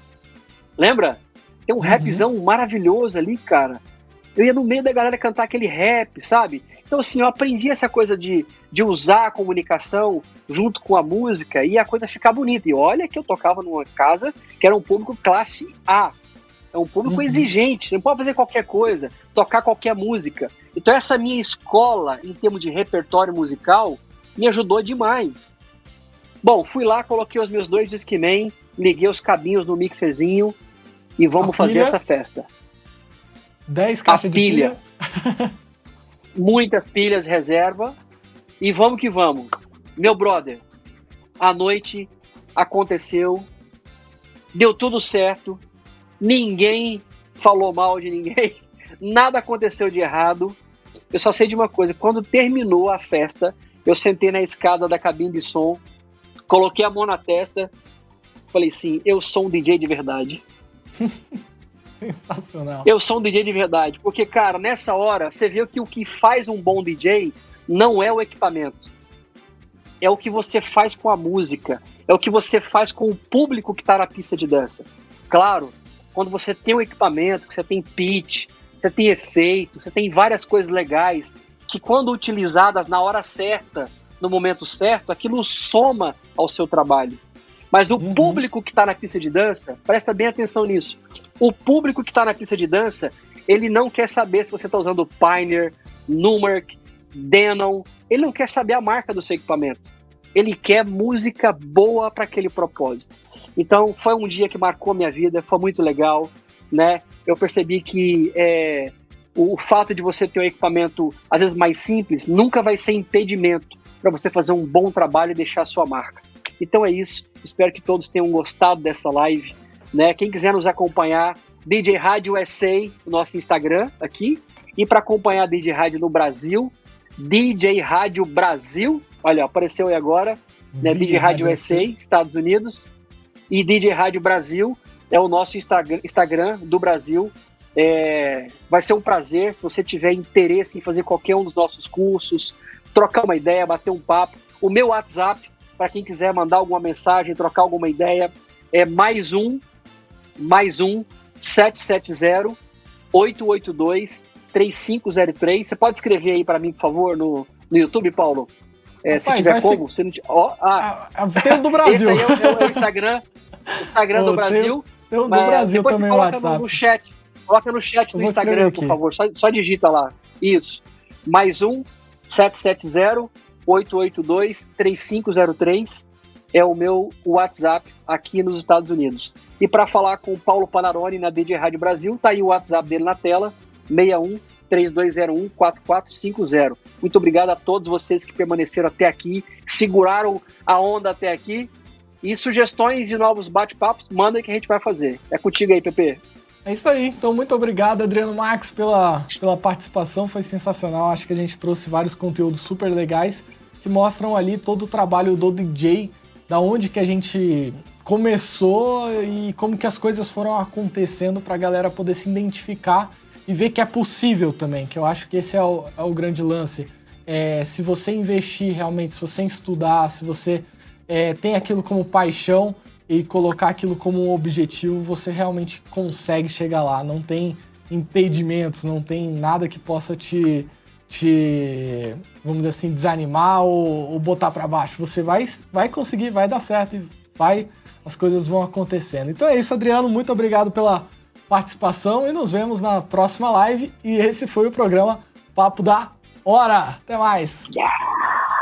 Lembra? Tem um uhum. rapzão maravilhoso ali, cara. Eu ia no meio da galera cantar aquele rap, sabe? Então, assim, eu aprendi essa coisa de, de usar a comunicação junto com a música e a coisa ficar bonita. E olha que eu tocava numa casa que era um público classe A. É um público uhum. exigente, você não pode fazer qualquer coisa, tocar qualquer música. Então, essa minha escola, em termos de repertório musical, me ajudou demais. Bom, fui lá, coloquei os meus dois Discman, liguei os cabinhos no mixerzinho e vamos fazer essa festa. 10 caixas de pilha. pilha. Muitas pilhas reserva. E vamos que vamos. Meu brother, a noite aconteceu, deu tudo certo, ninguém falou mal de ninguém, nada aconteceu de errado. Eu só sei de uma coisa: quando terminou a festa, eu sentei na escada da cabine de som, coloquei a mão na testa, falei sim, eu sou um DJ de verdade. Sensacional. Eu sou um DJ de verdade. Porque, cara, nessa hora, você vê que o que faz um bom DJ não é o equipamento. É o que você faz com a música. É o que você faz com o público que está na pista de dança. Claro, quando você tem um equipamento, que você tem pitch, você tem efeito, você tem várias coisas legais que, quando utilizadas na hora certa, no momento certo, aquilo soma ao seu trabalho. Mas o uhum. público que está na pista de dança, presta bem atenção nisso. O público que está na pista de dança, ele não quer saber se você está usando Pioneer, Numark, Denon. ele não quer saber a marca do seu equipamento. Ele quer música boa para aquele propósito. Então, foi um dia que marcou minha vida, foi muito legal, né? Eu percebi que é, o fato de você ter um equipamento, às vezes, mais simples, nunca vai ser impedimento para você fazer um bom trabalho e deixar a sua marca. Então é isso. Espero que todos tenham gostado dessa live. Né? Quem quiser nos acompanhar, DJ Rádio SA, nosso Instagram aqui. E para acompanhar a DJ Rádio no Brasil, DJ Rádio Brasil, olha, apareceu aí agora, né? DJ, Rádio USA, Estados Unidos, e DJ Rádio Brasil é o nosso Instagram, Instagram do Brasil. É, vai ser um prazer se você tiver interesse em fazer qualquer um dos nossos cursos, trocar uma ideia, bater um papo. O meu WhatsApp, para quem quiser mandar alguma mensagem, trocar alguma ideia, é mais um, mais um, 770 882 3503. Você pode escrever aí para mim, por favor, no, no YouTube, Paulo? É, Rapaz, se tiver como. Se não oh, ah, ah, tem o do Brasil. Esse aí é o, é o Instagram, Instagram oh, do Brasil. Tem, o do Brasil também o WhatsApp. No, no chat. Coloca no chat do Instagram, por favor. Só, só digita lá. Isso. Mais um, 770 882 3503 é o meu WhatsApp aqui nos Estados Unidos. E para falar com o Paulo Panarone na DJ Rádio Brasil, tá aí o WhatsApp dele na tela, 61 3201 4450. Muito obrigado a todos vocês que permaneceram até aqui, seguraram a onda até aqui. E sugestões de novos bate-papos, manda que a gente vai fazer. É contigo aí, Pepe. É isso aí. Então, muito obrigado, Adriano Max, pela, pela participação. Foi sensacional. Acho que a gente trouxe vários conteúdos super legais que mostram ali todo o trabalho do DJ, da onde que a gente começou e como que as coisas foram acontecendo para a galera poder se identificar e ver que é possível também, que eu acho que esse é o, é o grande lance. É, se você investir realmente, se você estudar, se você é, tem aquilo como paixão e colocar aquilo como um objetivo, você realmente consegue chegar lá. Não tem impedimentos, não tem nada que possa te, te vamos dizer assim, desanimar ou, ou botar para baixo. Você vai, vai conseguir, vai dar certo e vai, as coisas vão acontecendo. Então é isso, Adriano. Muito obrigado pela participação e nos vemos na próxima live. E esse foi o programa Papo da Hora. Até mais. Yeah.